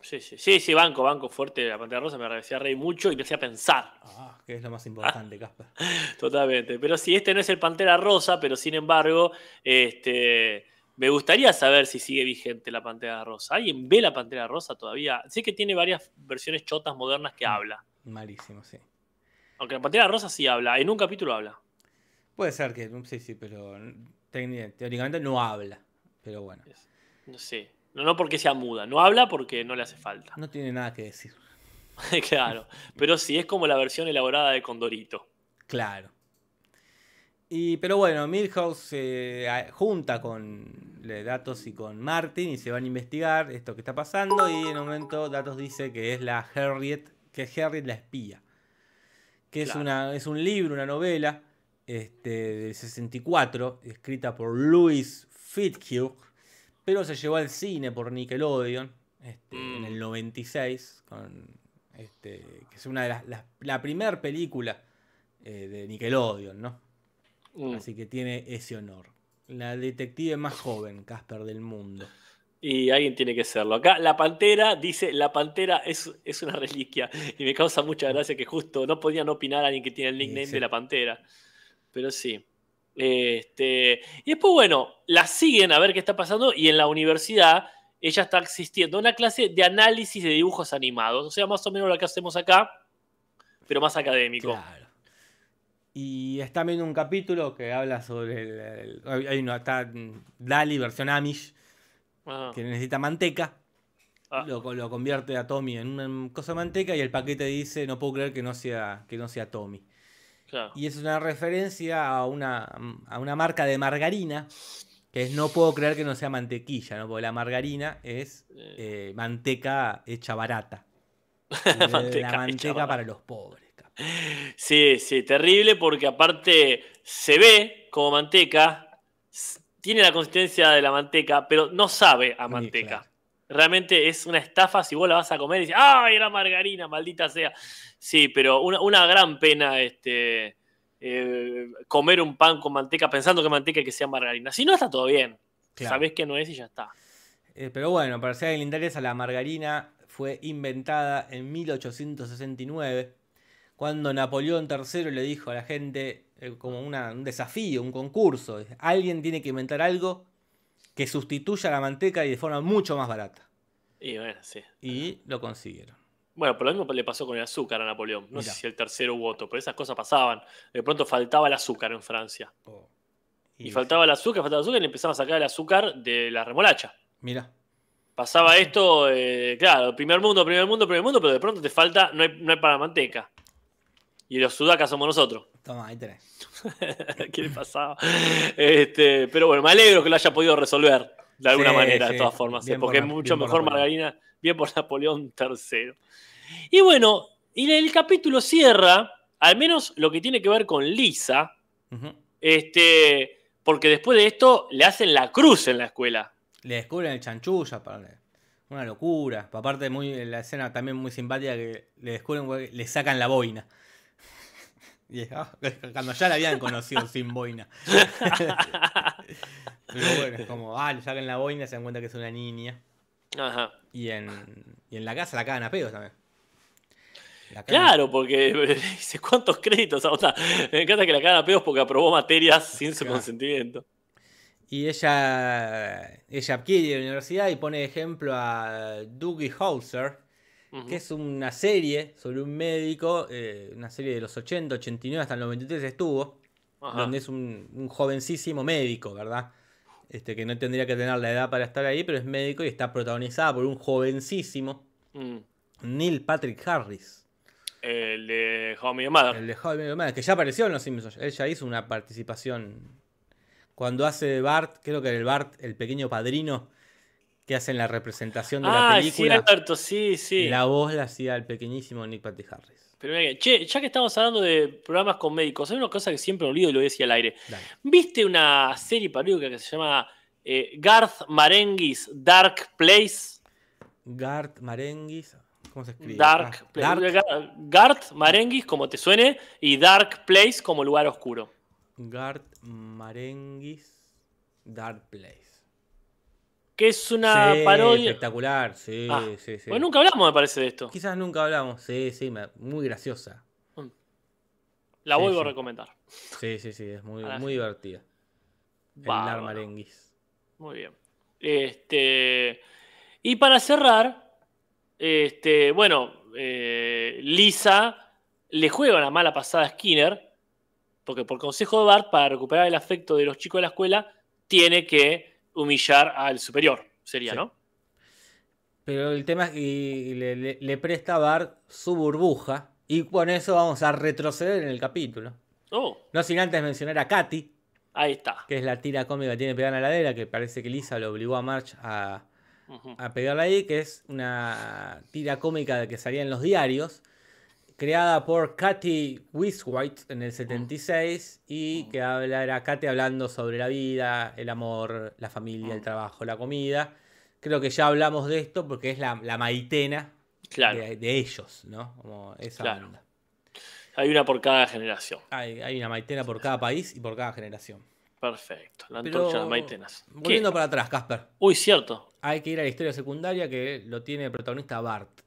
Speaker 3: Sí, sí, sí, sí, banco, banco fuerte. La Pantera Rosa me hacía reír mucho y me hacía pensar.
Speaker 2: Ah, que es lo más importante, Casper.
Speaker 3: Totalmente. Pero sí, este no es el Pantera Rosa, pero sin embargo, este, me gustaría saber si sigue vigente la Pantera Rosa. ¿Alguien ve la Pantera Rosa todavía? Sé que tiene varias versiones chotas modernas que
Speaker 2: Mm.
Speaker 3: habla.
Speaker 2: Malísimo, sí.
Speaker 3: Aunque la Pantera Rosa sí habla. En un capítulo habla.
Speaker 2: Puede ser que, sí, sí, pero teóricamente no habla. Pero bueno,
Speaker 3: No sé. No, no porque sea muda. No habla porque no le hace falta.
Speaker 2: no tiene nada que decir.
Speaker 3: claro. Pero sí, es como la versión elaborada de Condorito.
Speaker 2: Claro. Y, pero bueno, Milhouse se a- junta con Datos y con Martin y se van a investigar esto que está pasando y en un momento Datos dice que es la Harriet, que es Harriet la espía. Que es, una, es un libro, una novela este, del 64, escrita por Louis Fitzhugh, pero se llevó al cine por Nickelodeon este, en
Speaker 3: Mm.
Speaker 2: el 96, con, este, que es una de las, las- la primera película eh, de Nickelodeon, ¿no?
Speaker 3: Mm.
Speaker 2: Así que tiene ese honor. La detective más joven, Casper, del mundo.
Speaker 3: Y alguien tiene que serlo. Acá la pantera dice, la pantera es, es una reliquia. Y me causa mucha gracia que justo no podían opinar a alguien que tiene el nickname
Speaker 2: sí.
Speaker 3: de la pantera. Pero sí. Este, y después, bueno, la siguen a ver qué está pasando y en la universidad ella está asistiendo a una clase de análisis de dibujos animados. O sea, más o menos lo que hacemos acá, pero más académico.
Speaker 2: Claro. Y está viendo un capítulo que habla sobre el, el- hay uno, está Dali versión Amish,
Speaker 3: Ah,
Speaker 2: que necesita manteca.
Speaker 3: ah,
Speaker 2: Lo, lo convierte a Tommy en una cosa de manteca y el paquete dice, no puedo creer que no sea, que no sea Tommy.
Speaker 3: Claro.
Speaker 2: Y es una referencia a una, a una marca de margarina, que es no puedo creer que no sea mantequilla, ¿no? Porque la margarina es eh, manteca hecha barata. Eh,
Speaker 3: Manteca
Speaker 2: la manteca
Speaker 3: barata.
Speaker 2: para los pobres.
Speaker 3: Sí, sí, terrible porque aparte se ve como manteca, tiene la consistencia de la manteca, pero no sabe a
Speaker 2: Sí,
Speaker 3: manteca.
Speaker 2: claro.
Speaker 3: Realmente es una estafa si vos la vas a comer y dices, ¡ay, era margarina, maldita sea! Sí, pero una, una gran pena este, eh, comer un pan con manteca pensando que manteca que sea margarina. Si no, está todo bien.
Speaker 2: Claro.
Speaker 3: Sabés que no es y ya está.
Speaker 2: Eh, pero bueno, para le interesa, la margarina fue inventada en 1869, cuando Napoleón III le dijo a la gente, eh, como una- un desafío, un concurso, alguien tiene que inventar algo que sustituya la manteca y de forma mucho más barata.
Speaker 3: Y bueno, sí.
Speaker 2: Y lo consiguieron.
Speaker 3: Bueno, por lo mismo le pasó con el azúcar a Napoleón. No
Speaker 2: Mirá.
Speaker 3: sé si el tercero u otro, pero esas cosas pasaban. De pronto faltaba el azúcar en Francia. Y, faltaba el azúcar, faltaba el azúcar y le empezaron a sacar el azúcar de la remolacha.
Speaker 2: Mira,
Speaker 3: Pasaba esto, eh, claro, primer mundo, primer mundo, primer mundo, pero de pronto te falta, no hay, no hay para manteca. Y los sudacas somos nosotros.
Speaker 2: Toma, ahí tenés.
Speaker 3: ¿Qué le pasaba? Este, pero bueno, me alegro que lo haya podido resolver de alguna
Speaker 2: Sí,
Speaker 3: manera, de todas formas,
Speaker 2: Bien
Speaker 3: porque
Speaker 2: por
Speaker 3: es mucho
Speaker 2: por
Speaker 3: mejor margarina, bien por Napoleón III. Y bueno, y el capítulo cierra, al menos lo que tiene que ver con Lisa, este, porque después de esto le hacen la cruz en la escuela.
Speaker 2: Le descubren el chanchulla, para una locura. Aparte, muy, la escena también muy simpática que le descubren, le sacan la boina. Y ah, cuando ya la habían conocido sin boina. Pero bueno, es como, ah, le sacan la boina, se dan cuenta que es una niña.
Speaker 3: Ajá.
Speaker 2: Y en, y en la casa la cagan a pedos también.
Speaker 3: Claro, porque dice cuántos créditos. O sea, me encanta que la cagan a pedos porque aprobó materias sin su
Speaker 2: Claro.
Speaker 3: consentimiento.
Speaker 2: Y ella, ella adquiere la universidad y pone de ejemplo a Dougie Hauser, que es una serie sobre un médico, eh, una serie de los 80, 89 hasta el 93 estuvo,
Speaker 3: Ajá.
Speaker 2: donde es un, un jovencísimo médico, ¿verdad? Este, que no tendría que tener la edad para estar ahí, pero es médico y está protagonizada por un jovencísimo
Speaker 3: Mm.
Speaker 2: Neil Patrick Harris,
Speaker 3: El de How Your Mother.
Speaker 2: el de How Your Mother, que ya apareció en Los Simpsons. Él ya hizo una participación cuando hace Bart, creo que era el Bart, el pequeño padrino, que hace en la representación de la
Speaker 3: Ah,
Speaker 2: película.
Speaker 3: cierto, sí, sí.
Speaker 2: La voz la hacía el pequeñísimo Nick Patrick Harris.
Speaker 3: Pero mira che, ya que estamos hablando de programas con médicos, hay una cosa que siempre me olvido y lo decía al aire.
Speaker 2: Dale.
Speaker 3: ¿Viste una serie paródica que se llama eh, Garth Marenghi's Dark Place?
Speaker 2: Gart Marenguis. ¿Cómo se escribe?
Speaker 3: Dark
Speaker 2: Ah,
Speaker 3: Place.
Speaker 2: Dark,
Speaker 3: Gar- Garth Marenghi's, como te suene, y Dark Place como lugar oscuro.
Speaker 2: Gart Marenguis. Dark Place.
Speaker 3: Que es una
Speaker 2: Sí,
Speaker 3: parodia.
Speaker 2: Espectacular, sí,
Speaker 3: Ah,
Speaker 2: sí, sí.
Speaker 3: Bueno, nunca hablamos, me parece, de esto.
Speaker 2: Quizás nunca hablamos. Sí, sí, muy graciosa.
Speaker 3: La
Speaker 2: Sí,
Speaker 3: vuelvo a recomendar.
Speaker 2: Sí, sí, sí, es muy, muy divertida. El
Speaker 3: Bárbaro.
Speaker 2: Dark Marenguis.
Speaker 3: Muy bien. Este, y para cerrar, este, bueno, eh, Lisa le juega una mala pasada a Skinner, porque por consejo de Bart, para recuperar el afecto de los chicos de la escuela, tiene que humillar al superior, sería,
Speaker 2: Sí.
Speaker 3: ¿no?
Speaker 2: Pero el tema es que le, le- le presta a Bart su burbuja. Y con eso vamos a retroceder en el capítulo.
Speaker 3: Oh,
Speaker 2: No sin antes mencionar a Katy,
Speaker 3: ahí está.
Speaker 2: que es la tira cómica que tiene pegada en la ladera, que parece que Lisa lo obligó a March a, A pegarla ahí, que es una tira cómica que salía en los diarios, creada por Katy Wiswhite en el 76, y que habla, era Katy hablando sobre la vida, el amor, la familia, el trabajo, la comida. Creo que ya hablamos de esto porque es la, la maitena
Speaker 3: Claro,
Speaker 2: de, de ellos, ¿no? Como esa
Speaker 3: Claro.
Speaker 2: onda.
Speaker 3: hay una por cada generación.
Speaker 2: Hay, hay una maitena por cada país y por cada generación.
Speaker 3: Perfecto, la antorcha de maitenas. ¿Qué?
Speaker 2: Volviendo para atrás, Casper.
Speaker 3: Uy, cierto.
Speaker 2: Hay que ir a la historia secundaria que lo tiene el protagonista Bart.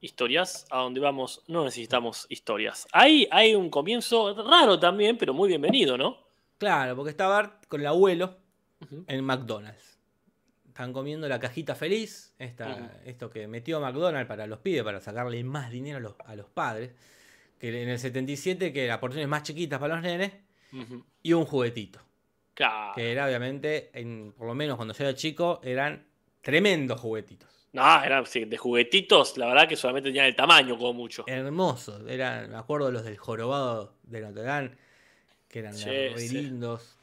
Speaker 3: Historias, a donde vamos no necesitamos historias. Ahí hay un comienzo raro también, pero muy bienvenido, ¿no?
Speaker 2: Claro, porque está Bart con el abuelo en McDonald's. Están comiendo la cajita feliz, esta, esto que metió McDonald's para los pibes, para sacarle más dinero a los, a los padres. Que en el 77, que era porciones más chiquitas para los nenes, y un juguetito.
Speaker 3: Claro.
Speaker 2: Que era obviamente, en, por lo menos cuando yo era chico, eran tremendos juguetitos.
Speaker 3: No, eran sí, de juguetitos, la verdad que solamente tenían el tamaño como mucho.
Speaker 2: Hermosos. Eran, me acuerdo los del jorobado de Notre Dame, que eran
Speaker 3: Sí, sí.
Speaker 2: lindos.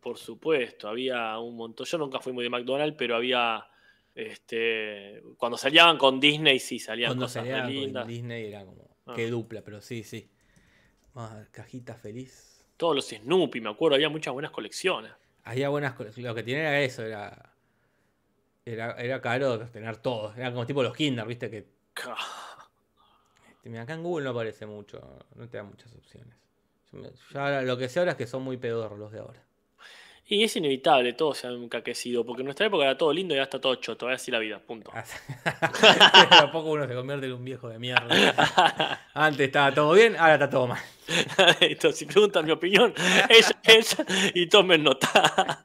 Speaker 3: Por supuesto, había un montón. Yo nunca fui muy de McDonald's, pero había. Este, cuando salían con Disney, sí salían
Speaker 2: Cuando
Speaker 3: cosas
Speaker 2: salía
Speaker 3: re
Speaker 2: con
Speaker 3: lindas.
Speaker 2: Disney era como,
Speaker 3: Ah.
Speaker 2: qué dupla, pero sí, sí. Ah, cajita feliz.
Speaker 3: Todos los Snoopy, me acuerdo, había muchas buenas colecciones.
Speaker 2: Había buenas cosas. Lo que tenía era eso, era. Era, era caro tener todo. Era como tipo los Kinder, viste que. Este, mira, acá en Google no aparece mucho. No te da muchas opciones. Yo, me- yo ahora- lo que sé ahora es que son muy pedorros los de ahora.
Speaker 3: Y es inevitable, todos se han encaquecido, porque en nuestra época era todo lindo y ahora está todo choto, ahora sí la vida, punto.
Speaker 2: De a poco uno se convierte en un viejo de mierda. Antes estaba todo bien, ahora está todo mal.
Speaker 3: Entonces, si preguntan mi opinión, ella es y tomen nota.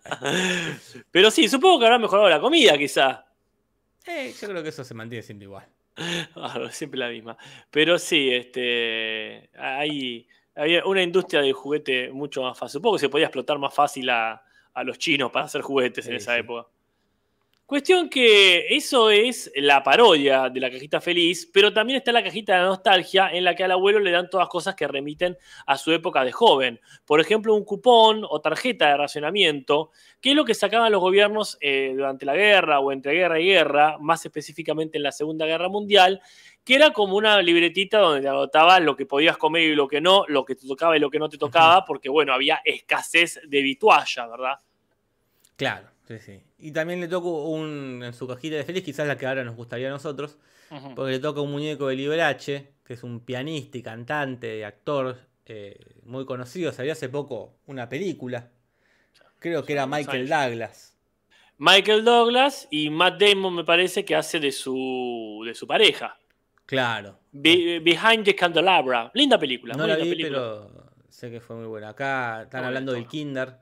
Speaker 3: Pero sí, supongo que habrá mejorado la comida, quizá.
Speaker 2: Eh, yo creo que eso se mantiene siempre igual.
Speaker 3: Ah, siempre la misma. Pero sí, este, hay, había una industria de juguete mucho más fácil. Supongo que se podía explotar más fácil a, a los chinos para hacer juguetes en esa
Speaker 2: sí.
Speaker 3: época. Cuestión que eso es la parodia de la cajita feliz, pero también está la cajita de la nostalgia en la que al abuelo le dan todas cosas que remiten a su época de joven. Por ejemplo, un cupón o tarjeta de racionamiento, que es lo que sacaban los gobiernos eh, durante la guerra o entre guerra y guerra, más específicamente en la Segunda Guerra Mundial, que era como una libretita donde te anotaba lo que podías comer y lo que no, lo que te tocaba y lo que no te tocaba, porque bueno, había escasez de vitualla, ¿verdad?
Speaker 2: Claro, sí, sí. Y también le tocó un, en su cajita de feliz, quizás la que ahora nos gustaría a nosotros, porque le toca un muñeco de Liberace, que es un pianista y cantante y actor eh, muy conocido. Salió hace poco una película. Creo que era Michael. Douglas.
Speaker 3: Michael Douglas y Matt Damon me parece que hace de su, de su pareja.
Speaker 2: Claro.
Speaker 3: Be- Behind the Candelabra. Linda película.
Speaker 2: No
Speaker 3: muy
Speaker 2: la
Speaker 3: linda
Speaker 2: vi,
Speaker 3: película.
Speaker 2: pero sé que fue muy buena. Acá están hablando del Kinder.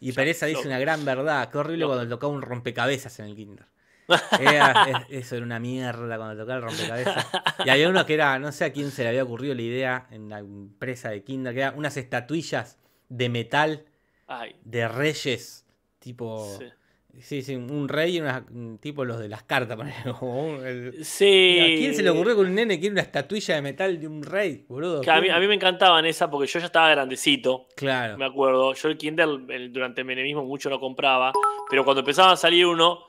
Speaker 2: Y Pereza dice una gran verdad. Qué horrible cuando tocaba un rompecabezas en el Kinder. Era- es- eso era una mierda cuando tocaba el rompecabezas. Y había uno que era, no sé a quién se le había ocurrido la idea en la empresa de Kinder, que eran unas estatuillas de metal
Speaker 3: Ay,
Speaker 2: de reyes, tipo.
Speaker 3: sí.
Speaker 2: Sí, sí, un rey y una, un tipo los de las cartas. como un- el-
Speaker 3: Sí.
Speaker 2: ¿A quién se le ocurrió que un nene quiere una estatuilla de metal de un rey, boludo?
Speaker 3: A, mí, a mí me encantaban esa porque yo ya estaba grandecito,
Speaker 2: Claro.
Speaker 3: me acuerdo. Yo el Kindle el- durante el menemismo mucho no compraba, pero cuando empezaba a salir uno,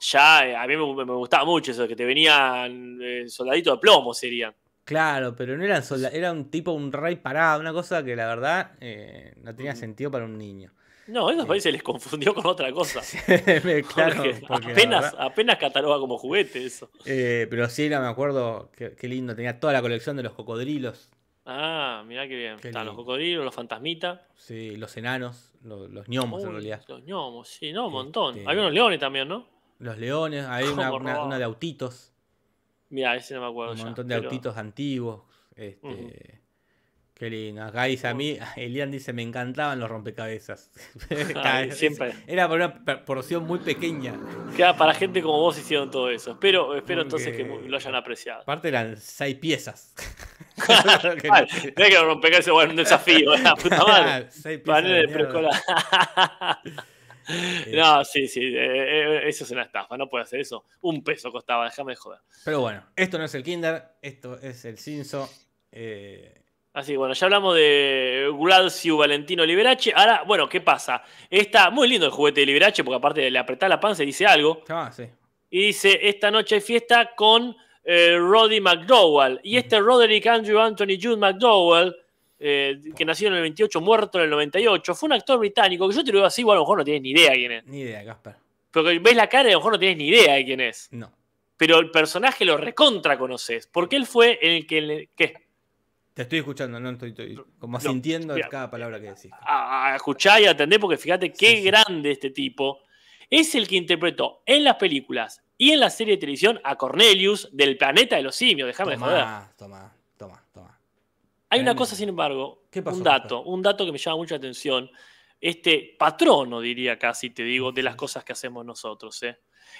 Speaker 3: ya eh, a mí me, me gustaba mucho eso, que te venían eh, soldaditos de plomo serían.
Speaker 2: Claro, pero no eran soldados, era un tipo, un rey parado, una cosa que la verdad eh, no tenía
Speaker 3: Ujú.
Speaker 2: sentido para un niño.
Speaker 3: No, eso parece que les confundió con otra cosa.
Speaker 2: claro,
Speaker 3: Porque
Speaker 2: porque la
Speaker 3: apenas, apenas cataloga como juguete eso.
Speaker 2: eh, pero sí, era, me acuerdo, qué, qué lindo, tenía toda la colección de los cocodrilos,
Speaker 3: Ah, mirá qué bien.
Speaker 2: Qué
Speaker 3: Están los cocodrilos, los fantasmitas.
Speaker 2: sí, los enanos, lo- los, gnomos en
Speaker 3: Uy,
Speaker 2: realidad.
Speaker 3: Los gnomos, sí, no, un montón.
Speaker 2: Este-
Speaker 3: Había unos leones también, ¿no?
Speaker 2: Los leones, hay
Speaker 3: ¿Cómo
Speaker 2: una, una-
Speaker 3: robaba?
Speaker 2: una de autitos,
Speaker 3: Mira, ese no me acuerdo
Speaker 2: un
Speaker 3: ya,
Speaker 2: montón de
Speaker 3: pero-
Speaker 2: autitos antiguos. Este. Qué lindo. Acá dice a mí, Elian dice, me encantaban los rompecabezas.
Speaker 3: Ay, siempre.
Speaker 2: Era por una porción muy pequeña.
Speaker 3: Queda para gente como vos hicieron todo eso. Espero, espero entonces que lo hayan apreciado.
Speaker 2: Aparte eran seis piezas. Que no-
Speaker 3: Mirá que rompecabezas, bueno, un desafío, la puta madre.
Speaker 2: Seis piezas de
Speaker 3: preescolar. No, sí, sí, eh, eh, eso es una estafa, no puede hacer eso. Un peso costaba, déjame de joder.
Speaker 2: Pero bueno, esto no es el Kinder, esto es el Cinso. Eh,
Speaker 3: Así que bueno, ya hablamos de Gulazio Valentino Liberace. Ahora, bueno, ¿qué pasa? Está muy lindo el juguete de Liberace, porque aparte de le apretar la panza y dice algo.
Speaker 2: ah, sí.
Speaker 3: Y dice, esta noche hay fiesta con eh, Roddy McDowell. Y este Roderick Andrew Anthony Jude McDowell, eh, que nació en el 28, muerto en el 98, fue un actor británico, que yo te lo digo así, bueno, a lo mejor no tienes ni idea quién es.
Speaker 2: Ni idea, Casper.
Speaker 3: Porque ves la cara y a lo mejor no tienes ni idea de quién es.
Speaker 2: No.
Speaker 3: Pero el personaje lo recontra conoces, porque él fue el que... ¿Qué?
Speaker 2: Te estoy escuchando, no estoy, estoy como
Speaker 3: No,
Speaker 2: sintiendo
Speaker 3: mira.
Speaker 2: cada palabra que decís.
Speaker 3: a, a escuchar y a atender, porque fíjate qué
Speaker 2: Sí, sí.
Speaker 3: grande este tipo. Es el que interpretó en las películas y en la serie de televisión a Cornelius del planeta de los simios. Déjame de joder.
Speaker 2: Toma, toma, toma.
Speaker 3: Hay una cosa, sin embargo,
Speaker 2: ¿Qué pasó,
Speaker 3: un dato, un dato que me llama mucha atención. Este patrono, diría casi, te digo, de las cosas que hacemos nosotros. ¿eh?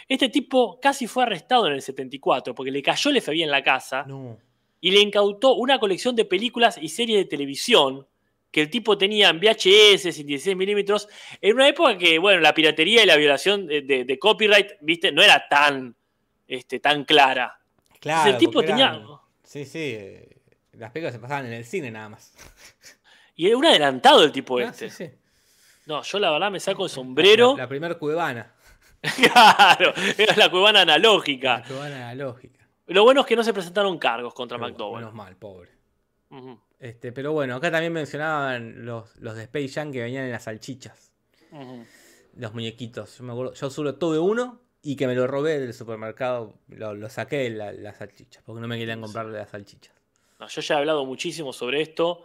Speaker 3: Este tipo casi fue arrestado en el 74 porque le cayó el FBI en la casa
Speaker 2: No.
Speaker 3: Y le incautó una colección de películas y series de televisión que el tipo tenía en VHS y 16 milímetros, en una época que, bueno, la piratería y la violación de, de- de copyright, viste, no era tan, este, tan clara.
Speaker 2: Claro.
Speaker 3: el tipo tenía-
Speaker 2: Sí, sí. eh, Las películas se pasaban en el cine nada más.
Speaker 3: Y era un adelantado el tipo
Speaker 2: Ah,
Speaker 3: este.
Speaker 2: sí, sí.
Speaker 3: No, yo la verdad me saco el sombrero.
Speaker 2: La, la primer cuevana.
Speaker 3: claro, era la cuevana analógica.
Speaker 2: La cuevana analógica.
Speaker 3: Lo bueno es que no se presentaron cargos contra
Speaker 2: Pero,
Speaker 3: McDowell.
Speaker 2: Menos mal, pobre. Este, pero bueno, acá también mencionaban los, los de Space Jam que venían en las salchichas. Los muñequitos. Yo me acuerdo, yo solo tuve uno y que me lo robé del supermercado. Lo, lo saqué de la- las salchichas. Porque no me querían comprar las salchichas.
Speaker 3: No, yo ya he hablado muchísimo sobre esto.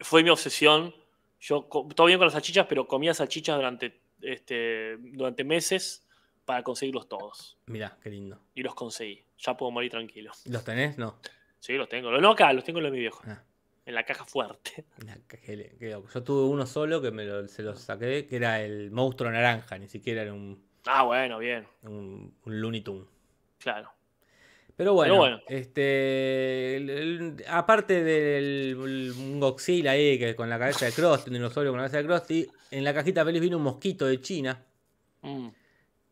Speaker 3: Fue mi obsesión. Yo, todo bien con las salchichas, pero comía salchichas durante, este, durante meses para conseguirlos todos.
Speaker 2: Mirá, qué lindo.
Speaker 3: Y los conseguí. Ya puedo morir tranquilo.
Speaker 2: ¿Los tenés? No.
Speaker 3: Sí, los tengo. No acá, los tengo en lo de mi viejo.
Speaker 2: Ah,
Speaker 3: En la caja fuerte.
Speaker 2: mirá, qué- qué- qué loco. Yo tuve uno solo que me lo- se lo saqué, que era el monstruo naranja. Ni siquiera era un,
Speaker 3: Ah, bueno, bien.
Speaker 2: un, un Looney Tunes.
Speaker 3: Claro.
Speaker 2: Pero bueno,
Speaker 3: bueno.
Speaker 2: este el- el- aparte del el- un Godzilla ahí que con la cabeza de Krusty, un dinosaurio con la cabeza de Krusty, en la cajita feliz vino un mosquito de China
Speaker 3: Mm.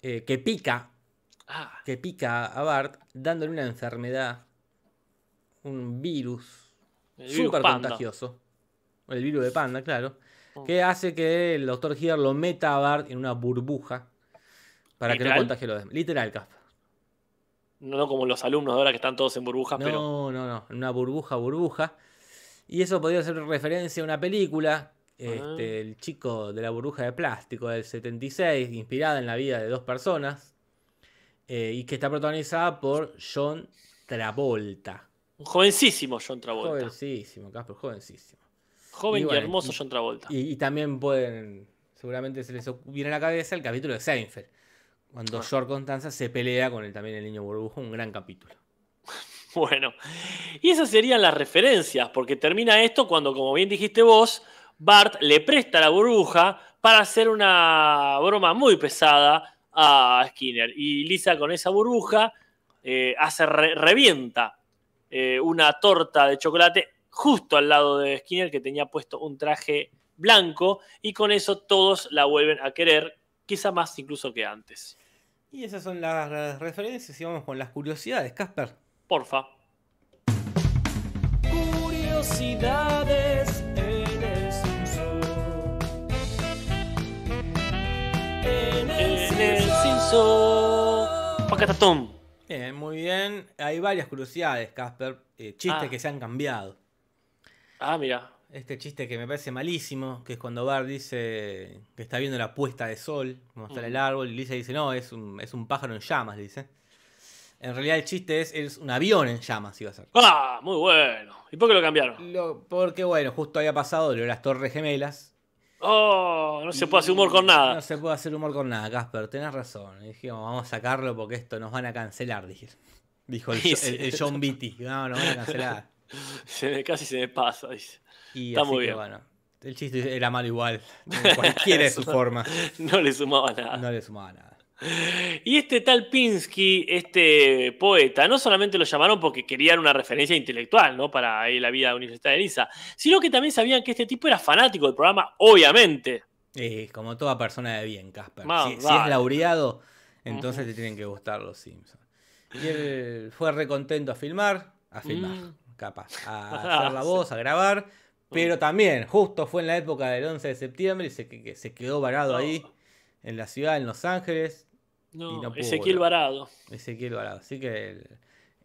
Speaker 2: Eh, que pica
Speaker 3: Ah,
Speaker 2: que pica a Bart dándole una enfermedad, un virus súper contagioso, el virus de panda, claro,
Speaker 3: Mm.
Speaker 2: que hace que el doctor Hitler lo meta a Bart en una burbuja para que no contagie a los demás. Literal, Casper.
Speaker 3: No, no como los alumnos de ahora que están todos en burbujas,
Speaker 2: No,
Speaker 3: pero.
Speaker 2: no, no, en una burbuja, burbuja. Y eso podría ser referencia a una película, este,
Speaker 3: Ah.
Speaker 2: El chico de la burbuja de plástico del 76, inspirada en la vida de dos personas, eh, y que está protagonizada por John Travolta.
Speaker 3: Un jovencísimo John Travolta.
Speaker 2: Jovencísimo, Casper, jovencísimo.
Speaker 3: Joven
Speaker 2: Y
Speaker 3: hermoso John Travolta.
Speaker 2: Y, y también pueden, seguramente se les viene a la cabeza el capítulo de Seinfeld, cuando
Speaker 3: Ah.
Speaker 2: George Constanza se pelea con el, también el niño burbuja, un gran capítulo.
Speaker 3: Bueno, y esas serían las referencias, porque termina esto cuando, como bien dijiste vos, Bart le presta la burbuja para hacer una broma muy pesada a Skinner. Y Lisa con esa burbuja eh, hace re- revienta eh, una torta de chocolate justo al lado de Skinner que tenía puesto un traje blanco y con eso todos la vuelven a querer, quizá más incluso que antes.
Speaker 2: Y esas son las, las referencias y vamos con las curiosidades, Casper.
Speaker 3: Porfa.
Speaker 1: Curiosidades
Speaker 3: Pacatatum.
Speaker 2: Bien, muy bien. Hay varias curiosidades, Casper. eh, chistes
Speaker 3: Ah.
Speaker 2: que se han cambiado.
Speaker 3: Ah, mira.
Speaker 2: Este chiste que me parece malísimo, que es cuando Bart dice que está viendo la puesta de sol, como está en el
Speaker 3: Mm.
Speaker 2: árbol, y Lisa dice, no, es un, es un pájaro en llamas, le dice. En realidad el chiste es, es un avión en llamas, iba a ser.
Speaker 3: Ah, muy bueno. ¿Y por qué lo cambiaron?
Speaker 2: Lo- porque bueno, justo había pasado lo de las torres gemelas.
Speaker 3: Oh, no se puede hacer humor con
Speaker 2: No
Speaker 3: nada.
Speaker 2: se puede hacer humor con nada, Casper, tenés razón. Y dijimos, vamos a sacarlo porque esto nos van a cancelar, dije. Dijo el,
Speaker 3: Sí,
Speaker 2: el- el
Speaker 3: sí.
Speaker 2: John Beatty. No, nos van a cancelar.
Speaker 3: Se me- casi se me pasa, dice.
Speaker 2: Y
Speaker 3: Está
Speaker 2: así
Speaker 3: muy
Speaker 2: que,
Speaker 3: bien.
Speaker 2: bueno, el chiste era malo igual. Cualquiera de sus formas.
Speaker 3: No le sumaba nada.
Speaker 2: No le sumaba nada.
Speaker 3: Y este tal Pinsky, este poeta, no solamente lo llamaron porque querían una referencia intelectual, ¿no? Para la vida universitaria de Lisa, sino que también sabían que este tipo era fanático del programa, obviamente.
Speaker 2: Eh, como toda persona de bien, Casper. Si, es laureado, entonces te tienen que gustar los Simpsons. Y él fue re contento a filmar, a filmar,
Speaker 3: Mm.
Speaker 2: capaz, a hacer la voz, a grabar. Pero también, justo fue en la época del 11 de septiembre y se, que, se quedó varado
Speaker 3: Oh.
Speaker 2: ahí, en la ciudad, en Los Ángeles,
Speaker 3: No,
Speaker 2: no
Speaker 3: Ezequiel. Varado.
Speaker 2: Ezequiel Varado. Así que el,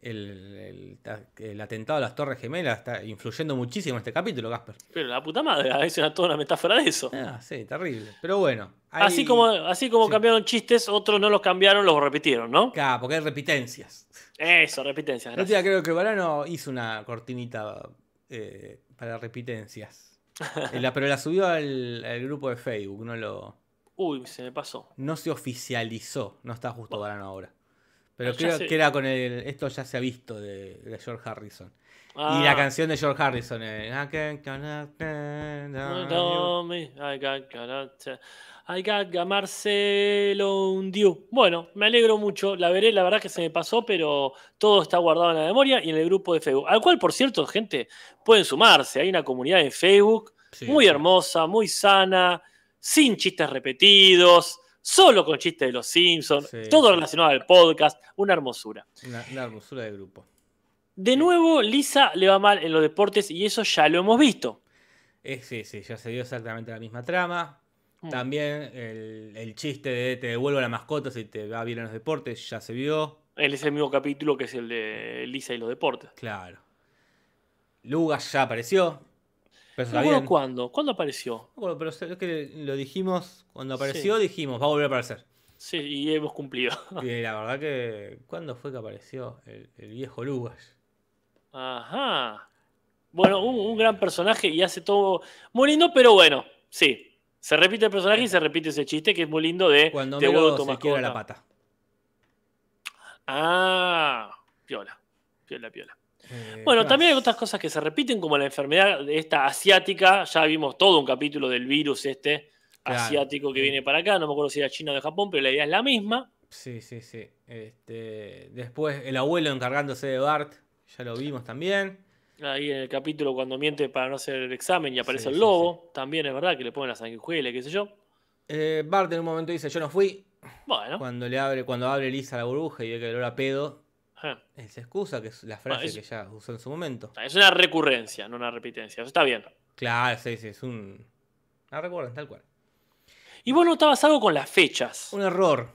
Speaker 2: el- el- el atentado a las Torres Gemelas está influyendo muchísimo en este capítulo, Casper.
Speaker 3: Pero la puta madre, a veces era toda una metáfora de eso.
Speaker 2: Ah, sí, terrible. Pero bueno. hay-
Speaker 3: Así como, así como
Speaker 2: sí.
Speaker 3: cambiaron chistes, otros no los cambiaron, los repitieron, ¿no?
Speaker 2: Claro, porque hay repitencias.
Speaker 3: Eso, repitencias. Gracias.
Speaker 2: día creo que Varano hizo una cortinita eh, para repitencias. Eh, la- pero la subió al, al grupo de Facebook, no lo
Speaker 3: Uy, se me pasó.
Speaker 2: no se oficializó. No está justo Varano ahora. Pero
Speaker 3: Ah,
Speaker 2: creo
Speaker 3: sé.
Speaker 2: que era con el. Esto ya se ha visto de, de George Harrison.
Speaker 3: Ah,
Speaker 2: Y la canción de George Harrison. eh, I can't connect.
Speaker 3: No, me- I got. I got a Marcelo Undiu. Bueno, me alegro mucho. La veré, la verdad que se me pasó, pero todo está guardado en la memoria y en el grupo de Facebook. Al cual, por cierto, gente, pueden sumarse. Hay una comunidad en Facebook
Speaker 2: Sí,
Speaker 3: muy
Speaker 2: sí.
Speaker 3: hermosa, muy sana, sin chistes repetidos, solo con chistes de los Simpsons,
Speaker 2: Sí,
Speaker 3: todo
Speaker 2: sí.
Speaker 3: relacionado al podcast. Una hermosura.
Speaker 2: Una, una hermosura de grupo.
Speaker 3: De nuevo, Lisa le va mal en los deportes y eso ya lo hemos visto.
Speaker 2: Eh, sí, sí, ya se dio exactamente la misma trama.
Speaker 3: Mm.
Speaker 2: También el, el chiste de te devuelvo la mascota si te va bien en los deportes ya se vio.
Speaker 3: Él es el mismo capítulo que es el de Lisa y los deportes.
Speaker 2: Claro. Lugas ya apareció. Pero
Speaker 3: No
Speaker 2: bien.
Speaker 3: cuándo. ¿Cuándo apareció?
Speaker 2: Bueno, pero es que lo dijimos, cuando apareció dijimos, va a volver a aparecer.
Speaker 3: Sí, y hemos cumplido.
Speaker 2: Y la verdad que, ¿cuándo fue que apareció el, el viejo Lugas?
Speaker 3: Ajá. Bueno, un, un gran personaje y hace todo muy lindo, pero bueno, sí. Se repite el personaje y se repite ese chiste que es muy lindo de
Speaker 2: Cuando
Speaker 3: te
Speaker 2: Melo se quiebra la pata.
Speaker 3: Ah, piola. Piola, piola.
Speaker 2: Eh,
Speaker 3: Bueno,
Speaker 2: ¿qué
Speaker 3: también hay otras cosas que se repiten, como la enfermedad de esta asiática. Ya vimos todo un capítulo del virus este
Speaker 2: Claro.
Speaker 3: asiático que viene para acá. No me acuerdo si era China o de Japón, pero la idea es la misma.
Speaker 2: Sí, sí, sí. Este, después el abuelo encargándose de Bart, ya lo vimos también.
Speaker 3: Ahí en el capítulo cuando miente para no hacer el examen y aparece
Speaker 2: Sí,
Speaker 3: el
Speaker 2: sí,
Speaker 3: lobo. También es verdad que le ponen la sanguijuela y qué sé yo.
Speaker 2: Eh, Bart en un momento dice, yo no fui.
Speaker 3: Bueno.
Speaker 2: Cuando le abre, cuando abre Lisa la burbuja y ve que el olor a pedo,
Speaker 3: eh.
Speaker 2: él se excusa, que es la frase
Speaker 3: Ah, es-
Speaker 2: que ya usó en su momento.
Speaker 3: Es una recurrencia, no una repitencia. Eso está bien.
Speaker 2: Claro, sí, sí, es un... No recuerdan, tal cual.
Speaker 3: Y vos notabas algo con las fechas.
Speaker 2: Un error,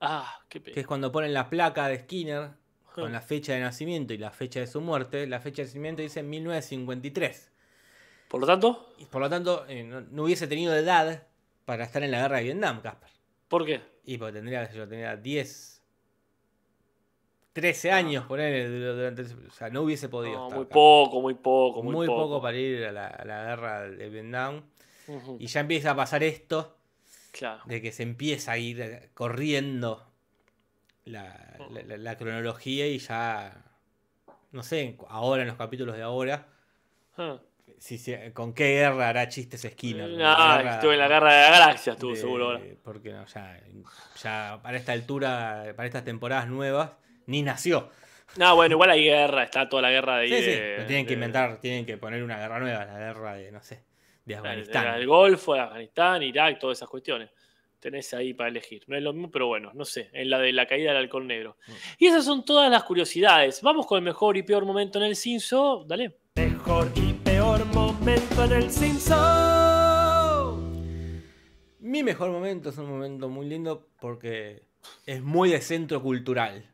Speaker 3: Ah, qué
Speaker 2: que
Speaker 3: pena.
Speaker 2: es cuando ponen la placa de Skinner con la fecha de nacimiento y la fecha de su muerte, la fecha de nacimiento dice 1953.
Speaker 3: Por lo tanto,
Speaker 2: Y por lo tanto, eh, no, no hubiese tenido edad para estar en la guerra de Vietnam, Casper.
Speaker 3: ¿por qué?
Speaker 2: Y porque tendría, yo, tenía 10, 13 años, poner durante, o sea, no hubiese podido
Speaker 3: No,
Speaker 2: estar.
Speaker 3: muy poco, muy poco, muy,
Speaker 2: Muy poco.
Speaker 3: poco.
Speaker 2: para ir a la, a la guerra de Vietnam.
Speaker 3: Ujú,
Speaker 2: Y ya empieza a pasar esto
Speaker 3: Claro.
Speaker 2: de que se empieza a ir eh, corriendo la, la- la- la cronología y ya, no sé, ahora en los capítulos de ahora,
Speaker 3: Ah.
Speaker 2: si, con qué guerra hará chistes Skinner. ¿no?
Speaker 3: Ah,
Speaker 2: guerra
Speaker 3: estuve en la guerra de la galaxia, estuvo
Speaker 2: de-
Speaker 3: seguro ahora.
Speaker 2: Porque no, ya, ya para esta altura, para estas temporadas nuevas, ni nació.
Speaker 3: No, bueno, igual hay guerra, está toda la guerra de.
Speaker 2: Sí, sí,
Speaker 3: de-
Speaker 2: tienen que
Speaker 3: de-
Speaker 2: inventar, tienen que poner una guerra nueva, la guerra de, no sé, de Afganistán.
Speaker 3: del Golfo, de Afganistán, Irak, todas esas cuestiones. Tenés ahí para elegir. No es lo mismo, pero bueno, no sé. En la de la caída del halcón negro.
Speaker 2: Mm.
Speaker 3: Y esas son todas las curiosidades. Vamos con el mejor y peor momento en el Cinso. Dale.
Speaker 1: Mejor y peor momento en el Simpson.
Speaker 2: Mi mejor momento es un momento muy lindo porque es muy de centro cultural.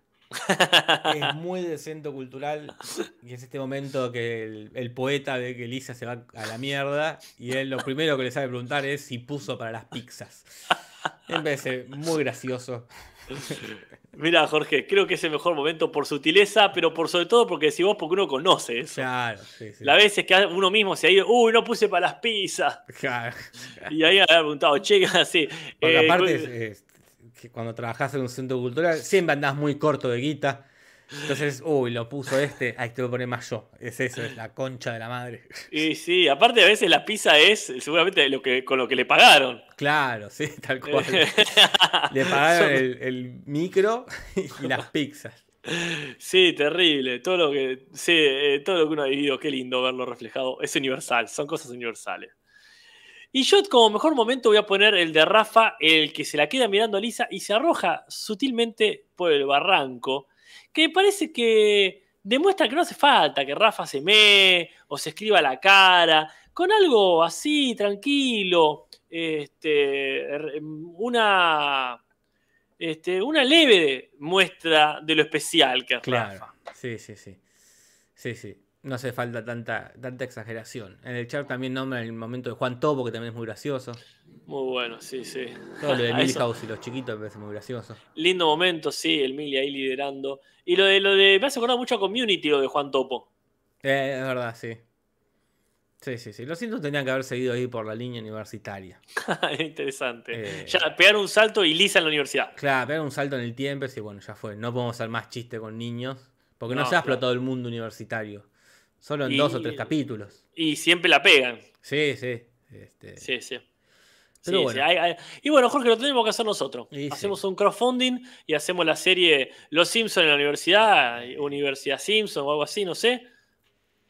Speaker 2: Es muy de centro cultural y es este momento que el, el poeta ve que Lisa se va a la mierda y él lo primero que le sabe preguntar es si puso para las pizzas. Me parece muy gracioso.
Speaker 3: Mira, Jorge, creo que es el mejor momento por sutileza, pero por sobre todo porque si vos, porque uno conoce eso.
Speaker 2: Claro, sí, sí.
Speaker 3: La veces que uno mismo se ha ido, uy, no puse para las pizzas.
Speaker 2: Claro.
Speaker 3: Y ahí había preguntado, che, así.
Speaker 2: Porque
Speaker 3: eh,
Speaker 2: aparte, es- es que cuando trabajás en un centro cultural, siempre andás muy corto de guita. Entonces, uy, lo puso este, ay, te voy a poner más yo. Es eso, es la concha de la madre.
Speaker 3: Y sí, aparte a veces la pizza es seguramente lo que, con lo que le pagaron.
Speaker 2: Claro, sí, tal cual. Le pagaron el, el micro y las pizzas.
Speaker 3: Sí, terrible. Todo lo que, sí, eh, todo lo que uno ha vivido, qué lindo verlo reflejado. Es universal, son cosas universales. Y yo como mejor momento voy a poner el de Rafa, el que se la queda mirando a Lisa y se arroja sutilmente por el barranco, que me parece que demuestra que no hace falta que Rafa se mee o se escriba la cara, con algo así, tranquilo, este, una, este, una leve muestra de lo especial que es
Speaker 2: Claro.
Speaker 3: Rafa.
Speaker 2: Sí, sí, sí. Sí, sí. No hace falta tanta, tanta exageración. En el chat también nombran el momento de Juan Topo, que también es muy gracioso.
Speaker 3: Muy bueno, sí, sí.
Speaker 2: Todo lo de. Milhouse y los chiquitos me parece muy gracioso.
Speaker 3: Lindo momento, sí, el Mili ahí liderando. Y lo de lo de. Me hace acordar mucho a Community lo de Juan Topo.
Speaker 2: Eh, es verdad, sí. Sí, sí, sí. Los Simpsons tenían que haber seguido ahí por la línea universitaria.
Speaker 3: Interesante.
Speaker 2: Eh.
Speaker 3: Ya, pegar un salto y Lisa en la universidad.
Speaker 2: Claro, pegan un salto en el tiempo y bueno, ya fue. No podemos hacer más chiste con niños. Porque no,
Speaker 3: No,
Speaker 2: se ha
Speaker 3: claro.
Speaker 2: explotado el mundo universitario. Solo en
Speaker 3: Y-
Speaker 2: dos o tres capítulos.
Speaker 3: Y siempre la pegan.
Speaker 2: Sí, sí. Este,
Speaker 3: Sí, sí.
Speaker 2: Pero
Speaker 3: Sí,
Speaker 2: bueno.
Speaker 3: sí, hay- hay- Y bueno, Jorge, lo tenemos que hacer nosotros.
Speaker 2: Y sí.
Speaker 3: Hacemos un crowdfunding y hacemos la serie Los Simpsons en la universidad, Universidad Simpson o algo así, no sé.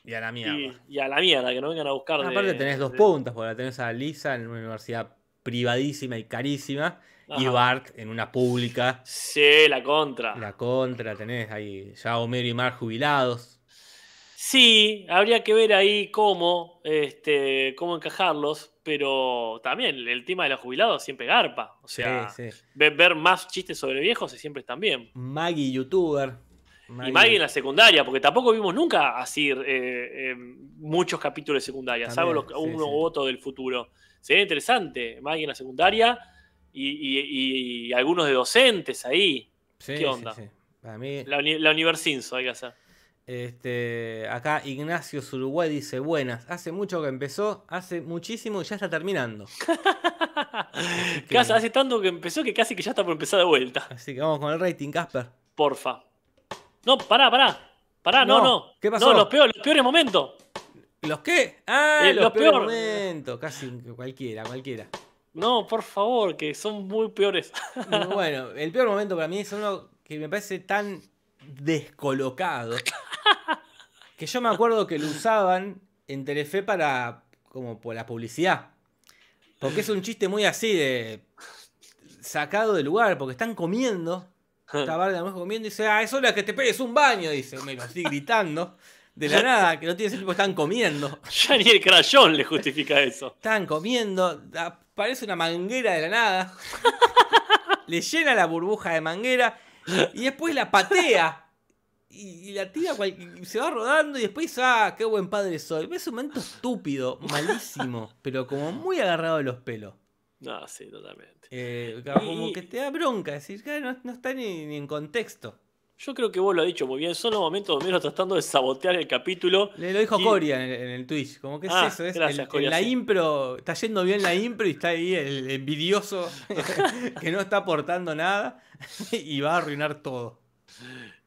Speaker 2: Y a la mierda.
Speaker 3: Y, y a la mierda, que no vengan a buscar. de-
Speaker 2: Aparte tenés dos
Speaker 3: de-
Speaker 2: puntas, porque la tenés a Lisa en una universidad privadísima y carísima. Y. Bart en una pública.
Speaker 3: Sí, la contra.
Speaker 2: La contra, tenés ahí ya Homero y Mar jubilados.
Speaker 3: Sí, habría que ver ahí cómo, este, cómo encajarlos, pero también el tema de los jubilados siempre garpa. O sea,
Speaker 2: sí, sí.
Speaker 3: Ver, más chistes sobre viejos siempre están bien.
Speaker 2: Maggie, youtuber.
Speaker 3: Y Maggie en la secundaria, porque tampoco vimos nunca así eh, eh, muchos capítulos de secundaria, salvo
Speaker 2: También,
Speaker 3: los-
Speaker 2: sí,
Speaker 3: uno u otro del futuro. Sería interesante, Maggie en la secundaria y, y- y algunos de docentes ahí. ¿Qué onda?
Speaker 2: sí. Para mí,
Speaker 3: La, la Universinso hay que hacer.
Speaker 2: Este, acá Ignacio Uruguay dice, buenas, hace mucho que empezó, hace muchísimo y ya está terminando. Que,
Speaker 3: hace tanto que empezó que casi que ya está por empezar de vuelta.
Speaker 2: así que vamos con el rating, Casper.
Speaker 3: Porfa. No, pará, pará. Pará, no,
Speaker 2: No,
Speaker 3: no.
Speaker 2: ¿qué pasó?
Speaker 3: No, los peores, los peores momentos.
Speaker 2: ¿Los qué? Ah,
Speaker 3: Eh,
Speaker 2: los,
Speaker 3: los
Speaker 2: peores
Speaker 3: peor.
Speaker 2: momentos. Casi cualquiera, cualquiera.
Speaker 3: No, por favor, que son muy peores.
Speaker 2: bueno, el peor momento para mí es uno que me parece tan descolocado que yo me acuerdo que lo usaban en Telefe para como por la publicidad. Porque es un chiste muy así de. sacado de lugar, porque están comiendo. Está Bart comiendo y dice, ah, es hora que te pegues un baño, dice, me lo así gritando. De la nada, que no tiene sentido, están comiendo.
Speaker 3: Ya ni el crayón le justifica eso.
Speaker 2: Están comiendo, aparece una manguera de la nada. le llena la burbuja de manguera y después la patea. Y, la tira, y se va rodando y después dice, ah, qué buen padre soy. Es un momento estúpido, malísimo, pero como muy agarrado de los pelos.
Speaker 3: No, sí, totalmente.
Speaker 2: Eh, como que te da bronca, decir, que no, está ni, en contexto.
Speaker 3: Yo creo que vos lo has dicho muy bien. Son los momentos donde menos tratando de sabotear el capítulo.
Speaker 2: Le lo dijo Coria en el, Twitch. Como que es ah, eso. Es la impro. Está yendo bien la impro y está ahí el envidioso que no está aportando nada y va a arruinar todo.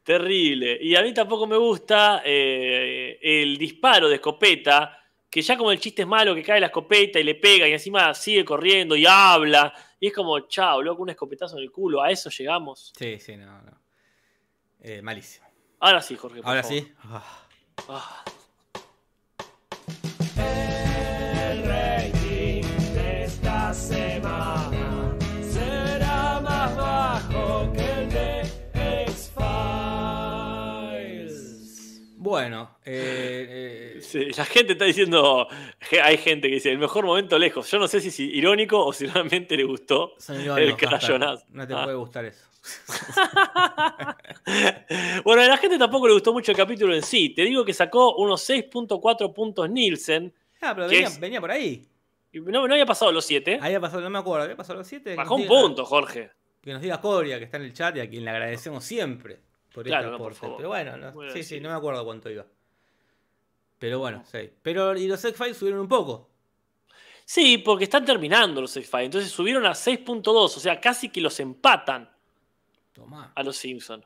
Speaker 3: Terrible. Y a mí tampoco me gusta eh, el disparo de escopeta que ya como el chiste es malo, que cae la escopeta y le pega y encima sigue corriendo y habla. Y es como, chao, loco, un escopetazo en el culo. ¿A eso llegamos?
Speaker 2: Sí, sí, no, no. Eh, malísimo.
Speaker 3: Ahora sí, Jorge.
Speaker 2: Ahora sí. Ah. Ah. Bueno, eh, eh
Speaker 3: la gente está diciendo, hay gente que dice, el mejor momento lejos. Yo no sé si es irónico o si realmente le gustó el crayonazo.
Speaker 2: No te puede gustar eso.
Speaker 3: bueno, a la gente tampoco le gustó mucho el capítulo en sí. Te digo que sacó unos 6.4 puntos Nielsen.
Speaker 2: Ah, pero venía, por ahí.
Speaker 3: No, no había pasado los 7.
Speaker 2: Había pasado, no me acuerdo, había pasado los 7.
Speaker 3: Bajó un punto, Jorge.
Speaker 2: Que nos diga Coria, que está en el chat y a quien le agradecemos siempre por
Speaker 3: claro, este
Speaker 2: Pero bueno, sí, sí, no me acuerdo cuánto iba. Pero bueno, sí. Pero y los X-Files subieron un poco.
Speaker 3: Sí, porque están terminando los X-Files. Entonces subieron a 6.2, o sea, casi que los empatan a los Simpsons.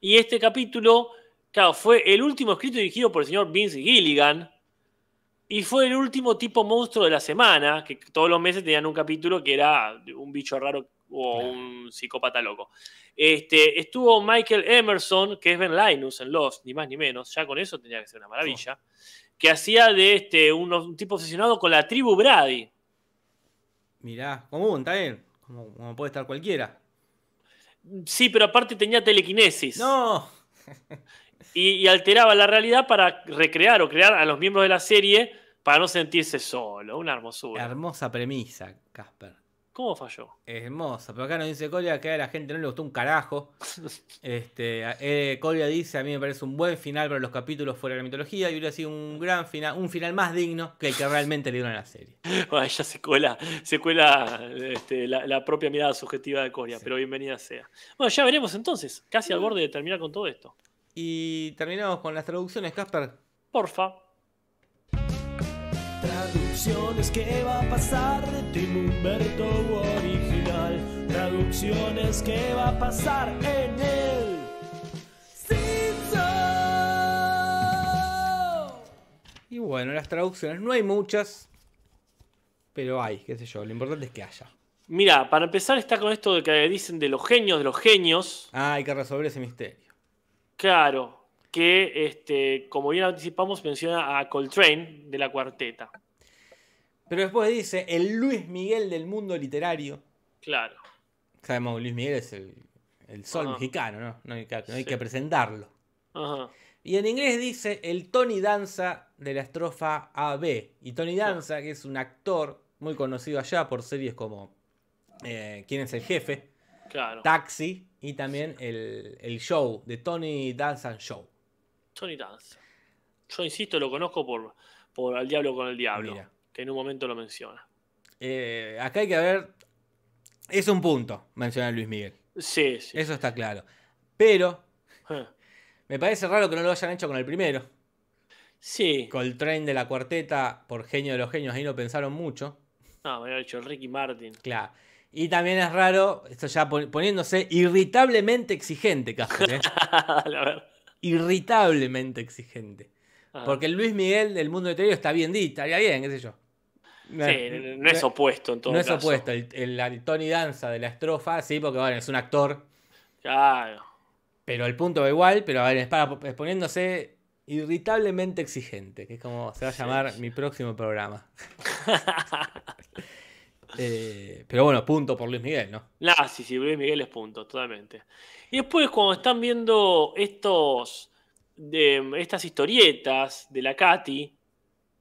Speaker 3: Y este capítulo, claro, fue el último escrito y dirigido por el señor Vince Gilligan. Y fue el último tipo monstruo de la semana, que todos los meses tenían un capítulo que era un bicho raro o un psicópata loco. Este, estuvo Michael Emerson, que es Ben Linus en Lost, ni más ni menos, ya con eso tenía que ser una maravilla, que hacía de este, un, tipo obsesionado con la tribu Brady.
Speaker 2: Mirá, común, está bien, como, puede estar cualquiera.
Speaker 3: Sí, pero aparte tenía telequinesis.
Speaker 2: No.
Speaker 3: y, y alteraba la realidad para recrear o crear a los miembros de la serie para no sentirse solo. Una hermosura.
Speaker 2: Hermosa premisa, Casper.
Speaker 3: ¿Cómo falló?
Speaker 2: Es hermosa, pero acá nos dice Colia que a la gente no le gustó un carajo. Este, eh, Colia dice, a mí me parece un buen final para los capítulos fuera de la mitología y hubiera sido un gran final, un final más digno que el que realmente le dieron a la serie.
Speaker 3: Bueno, ya se cuela, se cuela este, la, propia mirada subjetiva de Colia, pero bienvenida sea. Bueno, ya veremos entonces, casi al borde de terminar con todo esto.
Speaker 2: Y terminamos con las traducciones, Casper.
Speaker 3: Porfa.
Speaker 1: Traducciones, ¿qué va a pasar de Tim Humberto original? Traducciones, ¿qué va a pasar en el Simpson?
Speaker 2: Y bueno, las traducciones, no hay muchas, pero hay, qué sé yo, lo importante es que haya.
Speaker 3: Mira, para empezar está con esto de que dicen de los genios de los genios.
Speaker 2: Ah, hay que resolver ese misterio.
Speaker 3: Claro, que, este, como bien anticipamos, menciona a Coltrane de la cuarteta.
Speaker 2: Pero después dice el Luis Miguel del mundo literario.
Speaker 3: Claro.
Speaker 2: Sabemos que Luis Miguel es el, sol mexicano, ¿no? No hay, que, presentarlo. Y en inglés dice el Tony Danza de la estrofa AB. Y Tony Danza, que es un actor muy conocido allá por series como eh, ¿Quién es el jefe?
Speaker 3: Claro.
Speaker 2: Taxi y también el, el show de Tony Danza Show.
Speaker 3: Tony Dance. Yo insisto, lo conozco por, por Al Diablo con el Diablo, que en un momento lo menciona.
Speaker 2: Eh, acá hay que ver. Es un punto mencionar a Luis Miguel.
Speaker 3: Sí, sí.
Speaker 2: Eso está claro. Pero. Eh. Me parece raro que no lo hayan hecho con el primero.
Speaker 3: Sí.
Speaker 2: Con el tren de la cuarteta, por genio de los genios, ahí no pensaron mucho.
Speaker 3: No, me había hecho Ricky Martin.
Speaker 2: Claro. Y también es raro, esto ya poniéndose irritablemente exigente, casi. ¿eh? a ver irritablemente exigente. Porque el Luis Miguel del mundo literario está bien dicho, estaría bien, qué sé yo.
Speaker 3: sí, no, es opuesto en todo
Speaker 2: No
Speaker 3: es
Speaker 2: opuesto. El, Tony Danza de la estrofa, sí, porque bueno, es un actor.
Speaker 3: Claro.
Speaker 2: Pero el punto va igual, pero a ver, es poniéndose irritablemente exigente, que es como se va a llamar mi próximo programa. Eh, pero bueno, punto por Luis Miguel, ¿no?
Speaker 3: Nah, sí, sí, Luis Miguel es punto, totalmente. Y después, cuando están viendo estos. De, estas historietas de la Katy.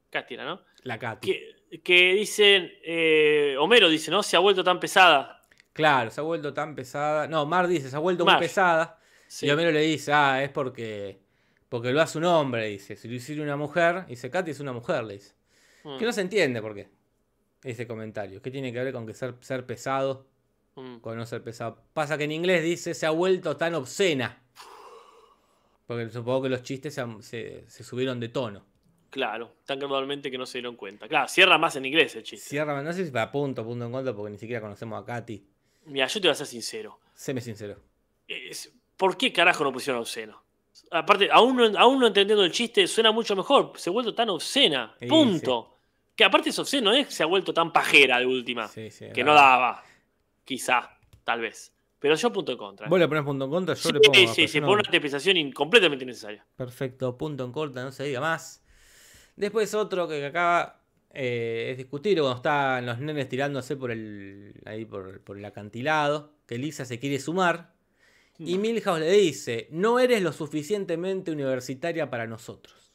Speaker 3: Katy era, ¿no?
Speaker 2: La Katy.
Speaker 3: Que, que dicen. eh, Homero dice, ¿no? Se ha vuelto tan pesada.
Speaker 2: Claro, se ha vuelto tan pesada. No, Mar dice, se ha vuelto muy
Speaker 3: Marge.
Speaker 2: pesada.
Speaker 3: Sí.
Speaker 2: Y Homero le dice, ah, es porque. Porque lo hace un hombre, dice. Si lo hiciera una mujer, dice, Katy es una mujer, le dice.
Speaker 3: Mm,
Speaker 2: Que no se entiende por qué. Ese comentario. ¿Qué tiene que ver con que ser, ser pesado
Speaker 3: mm.
Speaker 2: con no ser pesado? Pasa que en inglés dice, se ha vuelto tan obscena. Porque supongo que los chistes se, han- se- se subieron de tono.
Speaker 3: Claro, tan gradualmente que no se dieron cuenta. Claro, cierra más en inglés el chiste.
Speaker 2: Cierra, no sé si para punto, punto en contra, porque ni siquiera conocemos a Katy.
Speaker 3: Mira, yo te voy a ser sincero.
Speaker 2: Séme sincero.
Speaker 3: ¿Por qué carajo no pusieron obsceno? Aparte, aún no, aún no entendiendo el chiste, suena mucho mejor. Se ha vuelto tan obscena. Punto. Que aparte obsceno, no es que se ha vuelto tan pajera de última.
Speaker 2: Sí, sí,
Speaker 3: que no daba. Quizá, tal vez. Pero yo punto en contra.
Speaker 2: Vos le pones punto en contra, yo
Speaker 3: sí,
Speaker 2: le pongo.
Speaker 3: sí, sí,
Speaker 2: no-
Speaker 3: por una interpretación in- completamente innecesaria.
Speaker 2: Perfecto, punto en contra, no se diga más. Después otro que acaba eh, es discutir cuando están los nenes tirándose por el ahí por, por el acantilado, que Lisa se quiere sumar. Y Milhouse le dice, no eres lo suficientemente universitaria para nosotros.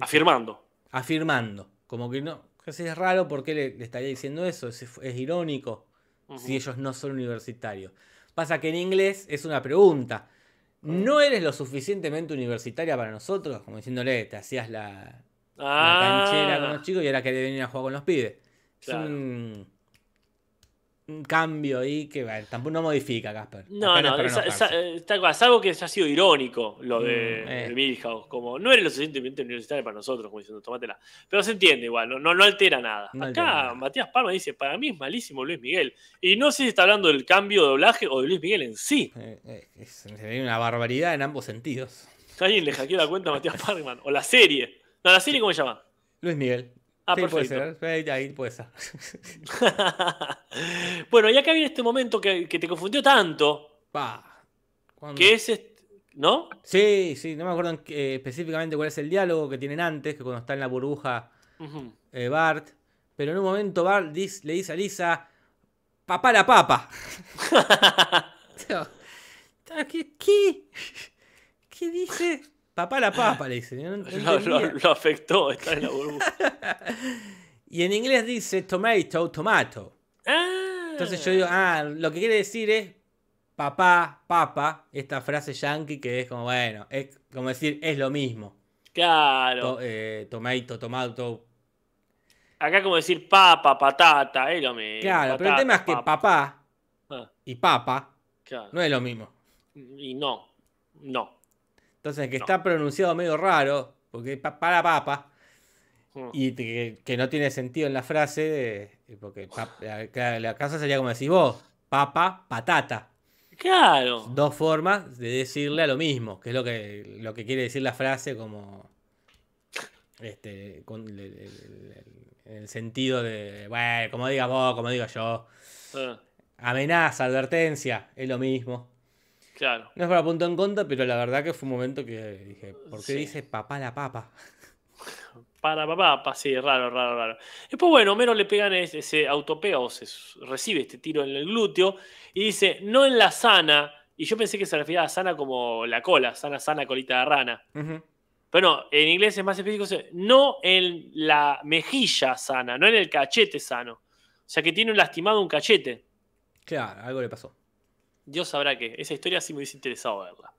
Speaker 3: Afirmando.
Speaker 2: Afirmando. Como que no, es raro porque le, le estaría diciendo eso, es, es irónico si ellos no son universitarios. Pasa que en inglés es una pregunta. ¿No eres lo suficientemente universitaria para nosotros? Como diciéndole, te hacías la, la
Speaker 3: Ah,
Speaker 2: canchera con los chicos y ahora querés venir a jugar con los pibes.
Speaker 3: Claro.
Speaker 2: Es un, un cambio ahí que bueno, tampoco no modifica, Casper.
Speaker 3: No, no, esa- eh, tal cual, salvo que haya sido irónico lo de,
Speaker 2: Mm, eh.
Speaker 3: de Milhouse, como no eres lo suficientemente universitario para nosotros, como diciendo, tomátela. Pero se entiende igual, no, no, no altera nada.
Speaker 2: No
Speaker 3: Acá
Speaker 2: altera.
Speaker 3: Matías Palma dice, para mí es malísimo Luis Miguel. Y no sé si está hablando del cambio de doblaje o de Luis Miguel en sí.
Speaker 2: Eh, eh, es, una barbaridad en ambos sentidos.
Speaker 3: Alguien le hackeó la cuenta a Matías Palma. O la serie. No, la serie, ¿cómo se llama?
Speaker 2: Luis Miguel.
Speaker 3: Ah,
Speaker 2: Sí, puede
Speaker 3: perfecto.
Speaker 2: ser. Ahí, ahí puede ser.
Speaker 3: bueno, y acá viene este momento que, que te confundió tanto,
Speaker 2: Pa.
Speaker 3: Que es este, ¿no?
Speaker 2: Sí, sí, no me acuerdo en eh, específicamente cuál es el diálogo que tienen antes, que cuando está en la burbuja eh, Bart. Pero en un momento Bart dis- le dice a Lisa, papá la papa. ¿Qué? ¿Qué? ¿Qué dice? Papá la papa, le dice. No- no
Speaker 3: Lo, afectó estar en la burbuja.
Speaker 2: Y en inglés dice tomato, tomato.
Speaker 3: Ah.
Speaker 2: Entonces yo digo, ah, lo que quiere decir es papá, papa, esta frase yankee que es como, bueno, es como decir, es lo mismo.
Speaker 3: Claro.
Speaker 2: To- eh, tomato, tomato.
Speaker 3: Acá como decir papa, patata, es lo mismo.
Speaker 2: Claro, pero el tema es que
Speaker 3: papa.
Speaker 2: papá
Speaker 3: Ah,
Speaker 2: y papa
Speaker 3: claro.
Speaker 2: no es lo mismo.
Speaker 3: Y no, no.
Speaker 2: Entonces, que
Speaker 3: No.
Speaker 2: está pronunciado medio raro, porque pa- para papa, y que, que no tiene sentido en la frase, eh, porque pa- la, casa sería como decís vos, papa, patata.
Speaker 3: Claro.
Speaker 2: Dos formas de decirle a lo mismo, que es lo que, lo que quiere decir la frase como... Este, con el, el- el- en el sentido de, bueno, como digas vos, como diga yo,
Speaker 3: Ah,
Speaker 2: amenaza, advertencia, es lo mismo.
Speaker 3: Claro.
Speaker 2: No es para punto en contra, pero la verdad que fue un momento que dije, ¿por qué
Speaker 3: Sí.
Speaker 2: dice papá la papa?
Speaker 3: Para papá, pa, sí, raro, raro, raro. Después, bueno, Homero le pegan ese, ese autopega o se recibe este tiro en el glúteo y dice, no en la sana. Y yo pensé que se refería a sana como la cola, sana, sana, colita de rana. Pero no, en inglés es más específico, no en la mejilla sana, no en el cachete sano. O sea que tiene un lastimado un cachete.
Speaker 2: Claro, algo le pasó.
Speaker 3: Dios sabrá qué. Esa historia sí me hubiese interesado verla.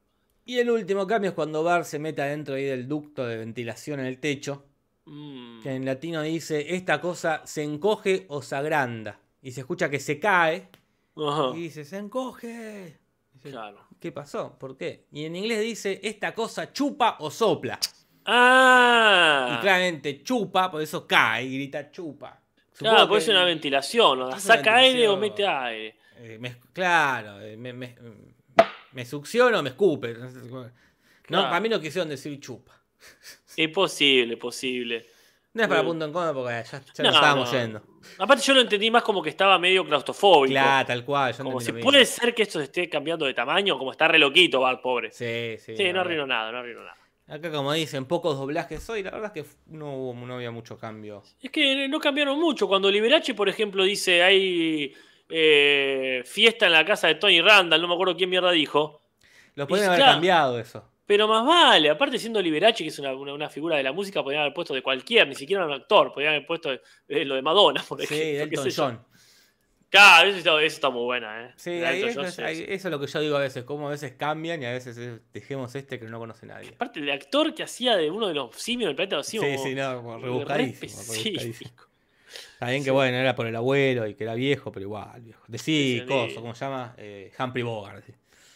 Speaker 2: Y el último cambio es cuando Bart se mete adentro ahí del ducto de ventilación en el techo,
Speaker 3: Mm,
Speaker 2: que en latino dice, esta cosa se encoge o se agranda. Y se escucha que se cae
Speaker 3: ajá,
Speaker 2: y dice, se encoge. Dice,
Speaker 3: claro.
Speaker 2: ¿Qué pasó? ¿Por qué? Y en inglés dice, esta cosa chupa o sopla.
Speaker 3: Ah,
Speaker 2: Y claramente chupa, por eso cae y grita chupa.
Speaker 3: claro,
Speaker 2: Supongo
Speaker 3: puede
Speaker 2: que-
Speaker 3: ser una ventilación.
Speaker 2: es una
Speaker 3: Saca aire o mete aire.
Speaker 2: Eh, me- claro, eh, me, me, me succiona o me escupe. No,
Speaker 3: Claro.
Speaker 2: para mí no quisieron decir chupa.
Speaker 3: Es posible, posible.
Speaker 2: No es para
Speaker 3: Eh,
Speaker 2: punto en contra porque ya, ya
Speaker 3: No,
Speaker 2: nos estábamos
Speaker 3: no.
Speaker 2: yendo.
Speaker 3: Aparte yo lo entendí más como que estaba medio claustrofóbico.
Speaker 2: Claro, tal cual. yo
Speaker 3: como si puede ser que esto se esté cambiando de tamaño, como está re loquito, el pobre.
Speaker 2: Sí, sí.
Speaker 3: Sí, no arruinó nada, no arruinó nada.
Speaker 2: Acá, como dicen, pocos doblajes hoy. La verdad es que no, hubo, no había mucho cambio.
Speaker 3: Es que no cambiaron mucho. Cuando Liberace, por ejemplo, dice hay eh, fiesta en la casa de Tony Randall, no me acuerdo quién mierda dijo.
Speaker 2: Lo pueden haber
Speaker 3: claro.
Speaker 2: cambiado eso.
Speaker 3: Pero más vale, aparte siendo Liberace, que es una, una- una figura de la música, podrían haber puesto de cualquier, ni siquiera un actor, podrían haber puesto eh, lo de Madonna, por
Speaker 2: Sí,
Speaker 3: ejemplo. qué
Speaker 2: Elton. John.
Speaker 3: Claro, eso está, eso está muy buena, ¿eh?
Speaker 2: Sí, ahí eso, es,
Speaker 3: sí,
Speaker 2: ahí-
Speaker 3: sí.
Speaker 2: eso es lo que yo digo a veces, como a veces cambian y a veces es, dejemos este que no conoce nadie.
Speaker 3: Aparte, el actor que hacía de uno de los simios del planeta de los
Speaker 2: Sí,
Speaker 3: simios.
Speaker 2: sí,
Speaker 3: como-
Speaker 2: no, como
Speaker 3: re
Speaker 2: rebuscadísimo,
Speaker 3: específico.
Speaker 2: rebuscadísimo. Está bien que bueno, era por el abuelo y que era viejo, pero igual, viejo. Decí,
Speaker 3: sí.
Speaker 2: ¿cómo se llama? Eh, Humphrey Bogart.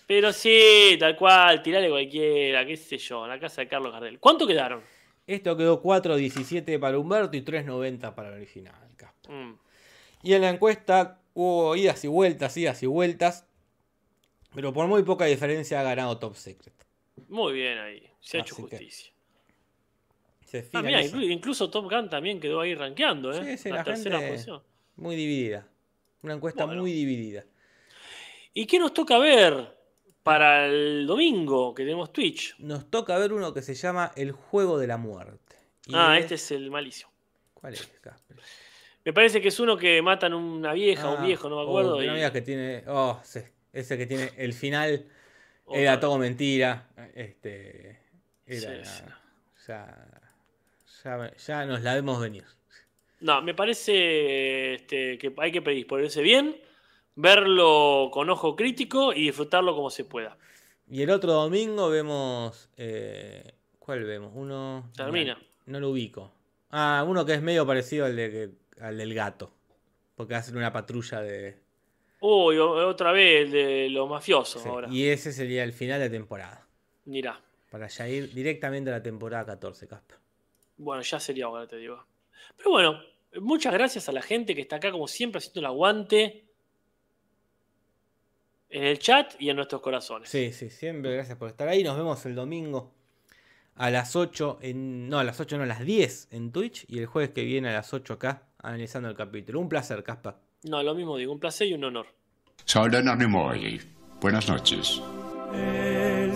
Speaker 3: Pero sí, tal cual, tirale cualquiera, qué sé yo, en la casa de Carlos Gardel. ¿Cuánto quedaron?
Speaker 2: Esto quedó 4.17 para Humberto y 3.90 para el original. Casper.
Speaker 3: Mm,
Speaker 2: Y en la encuesta hubo idas y vueltas, idas y vueltas. Pero por muy poca diferencia ha ganado Top Secret.
Speaker 3: muy bien ahí, se ha hecho
Speaker 2: Así
Speaker 3: justicia.
Speaker 2: Se
Speaker 3: Ah, incluso Top Gun también quedó ahí rankeando, ¿eh?
Speaker 2: Sí, sí,
Speaker 3: la,
Speaker 2: la
Speaker 3: tercera
Speaker 2: gente-
Speaker 3: posición.
Speaker 2: Muy dividida. Una encuesta
Speaker 3: Bueno.
Speaker 2: muy dividida.
Speaker 3: ¿Y qué nos toca ver para el domingo que tenemos Twitch?
Speaker 2: Nos toca ver uno que se llama El Juego de la Muerte. Y
Speaker 3: Ah,
Speaker 2: es-
Speaker 3: este es el malísimo.
Speaker 2: ¿Cuál es, Casper?
Speaker 3: Me parece que es uno que matan una vieja,
Speaker 2: Ah,
Speaker 3: un viejo, no me
Speaker 2: oh,
Speaker 3: acuerdo.
Speaker 2: que
Speaker 3: y-
Speaker 2: que tiene. Oh, sí, ese que tiene el final. Era todo mentira. Este. Era.
Speaker 3: Sí, sí.
Speaker 2: Ya, ya, ya nos la vemos venir.
Speaker 3: No, me parece este, que hay que predisponerse bien, verlo con ojo crítico y disfrutarlo como se pueda.
Speaker 2: Y el otro domingo vemos. eh, ¿Cuál vemos? Uno.
Speaker 3: Termina.
Speaker 2: No, no lo ubico. Ah, uno que es medio parecido al, de, al del gato. Porque hacen una patrulla de.
Speaker 3: Uy, otra vez el de los mafiosos
Speaker 2: sí,
Speaker 3: ahora.
Speaker 2: Y ese sería el final de temporada.
Speaker 3: Mirá.
Speaker 2: Para ya ir directamente a la temporada 14, Casper.
Speaker 3: Bueno, ya sería ahora, te digo. Pero bueno, muchas gracias a la gente que está acá, como siempre, haciendo el aguante en el chat y en nuestros corazones.
Speaker 2: Sí, sí, siempre gracias por estar ahí. Nos vemos el domingo a las 8 en. No, a las 8 no, a las 10 en Twitch. Y el jueves que viene a las 8 acá, analizando el capítulo. Un placer, Casper.
Speaker 3: No, lo mismo digo, un placer y un honor.
Speaker 4: Soy Leonard Nimoy. Buenas noches.
Speaker 1: El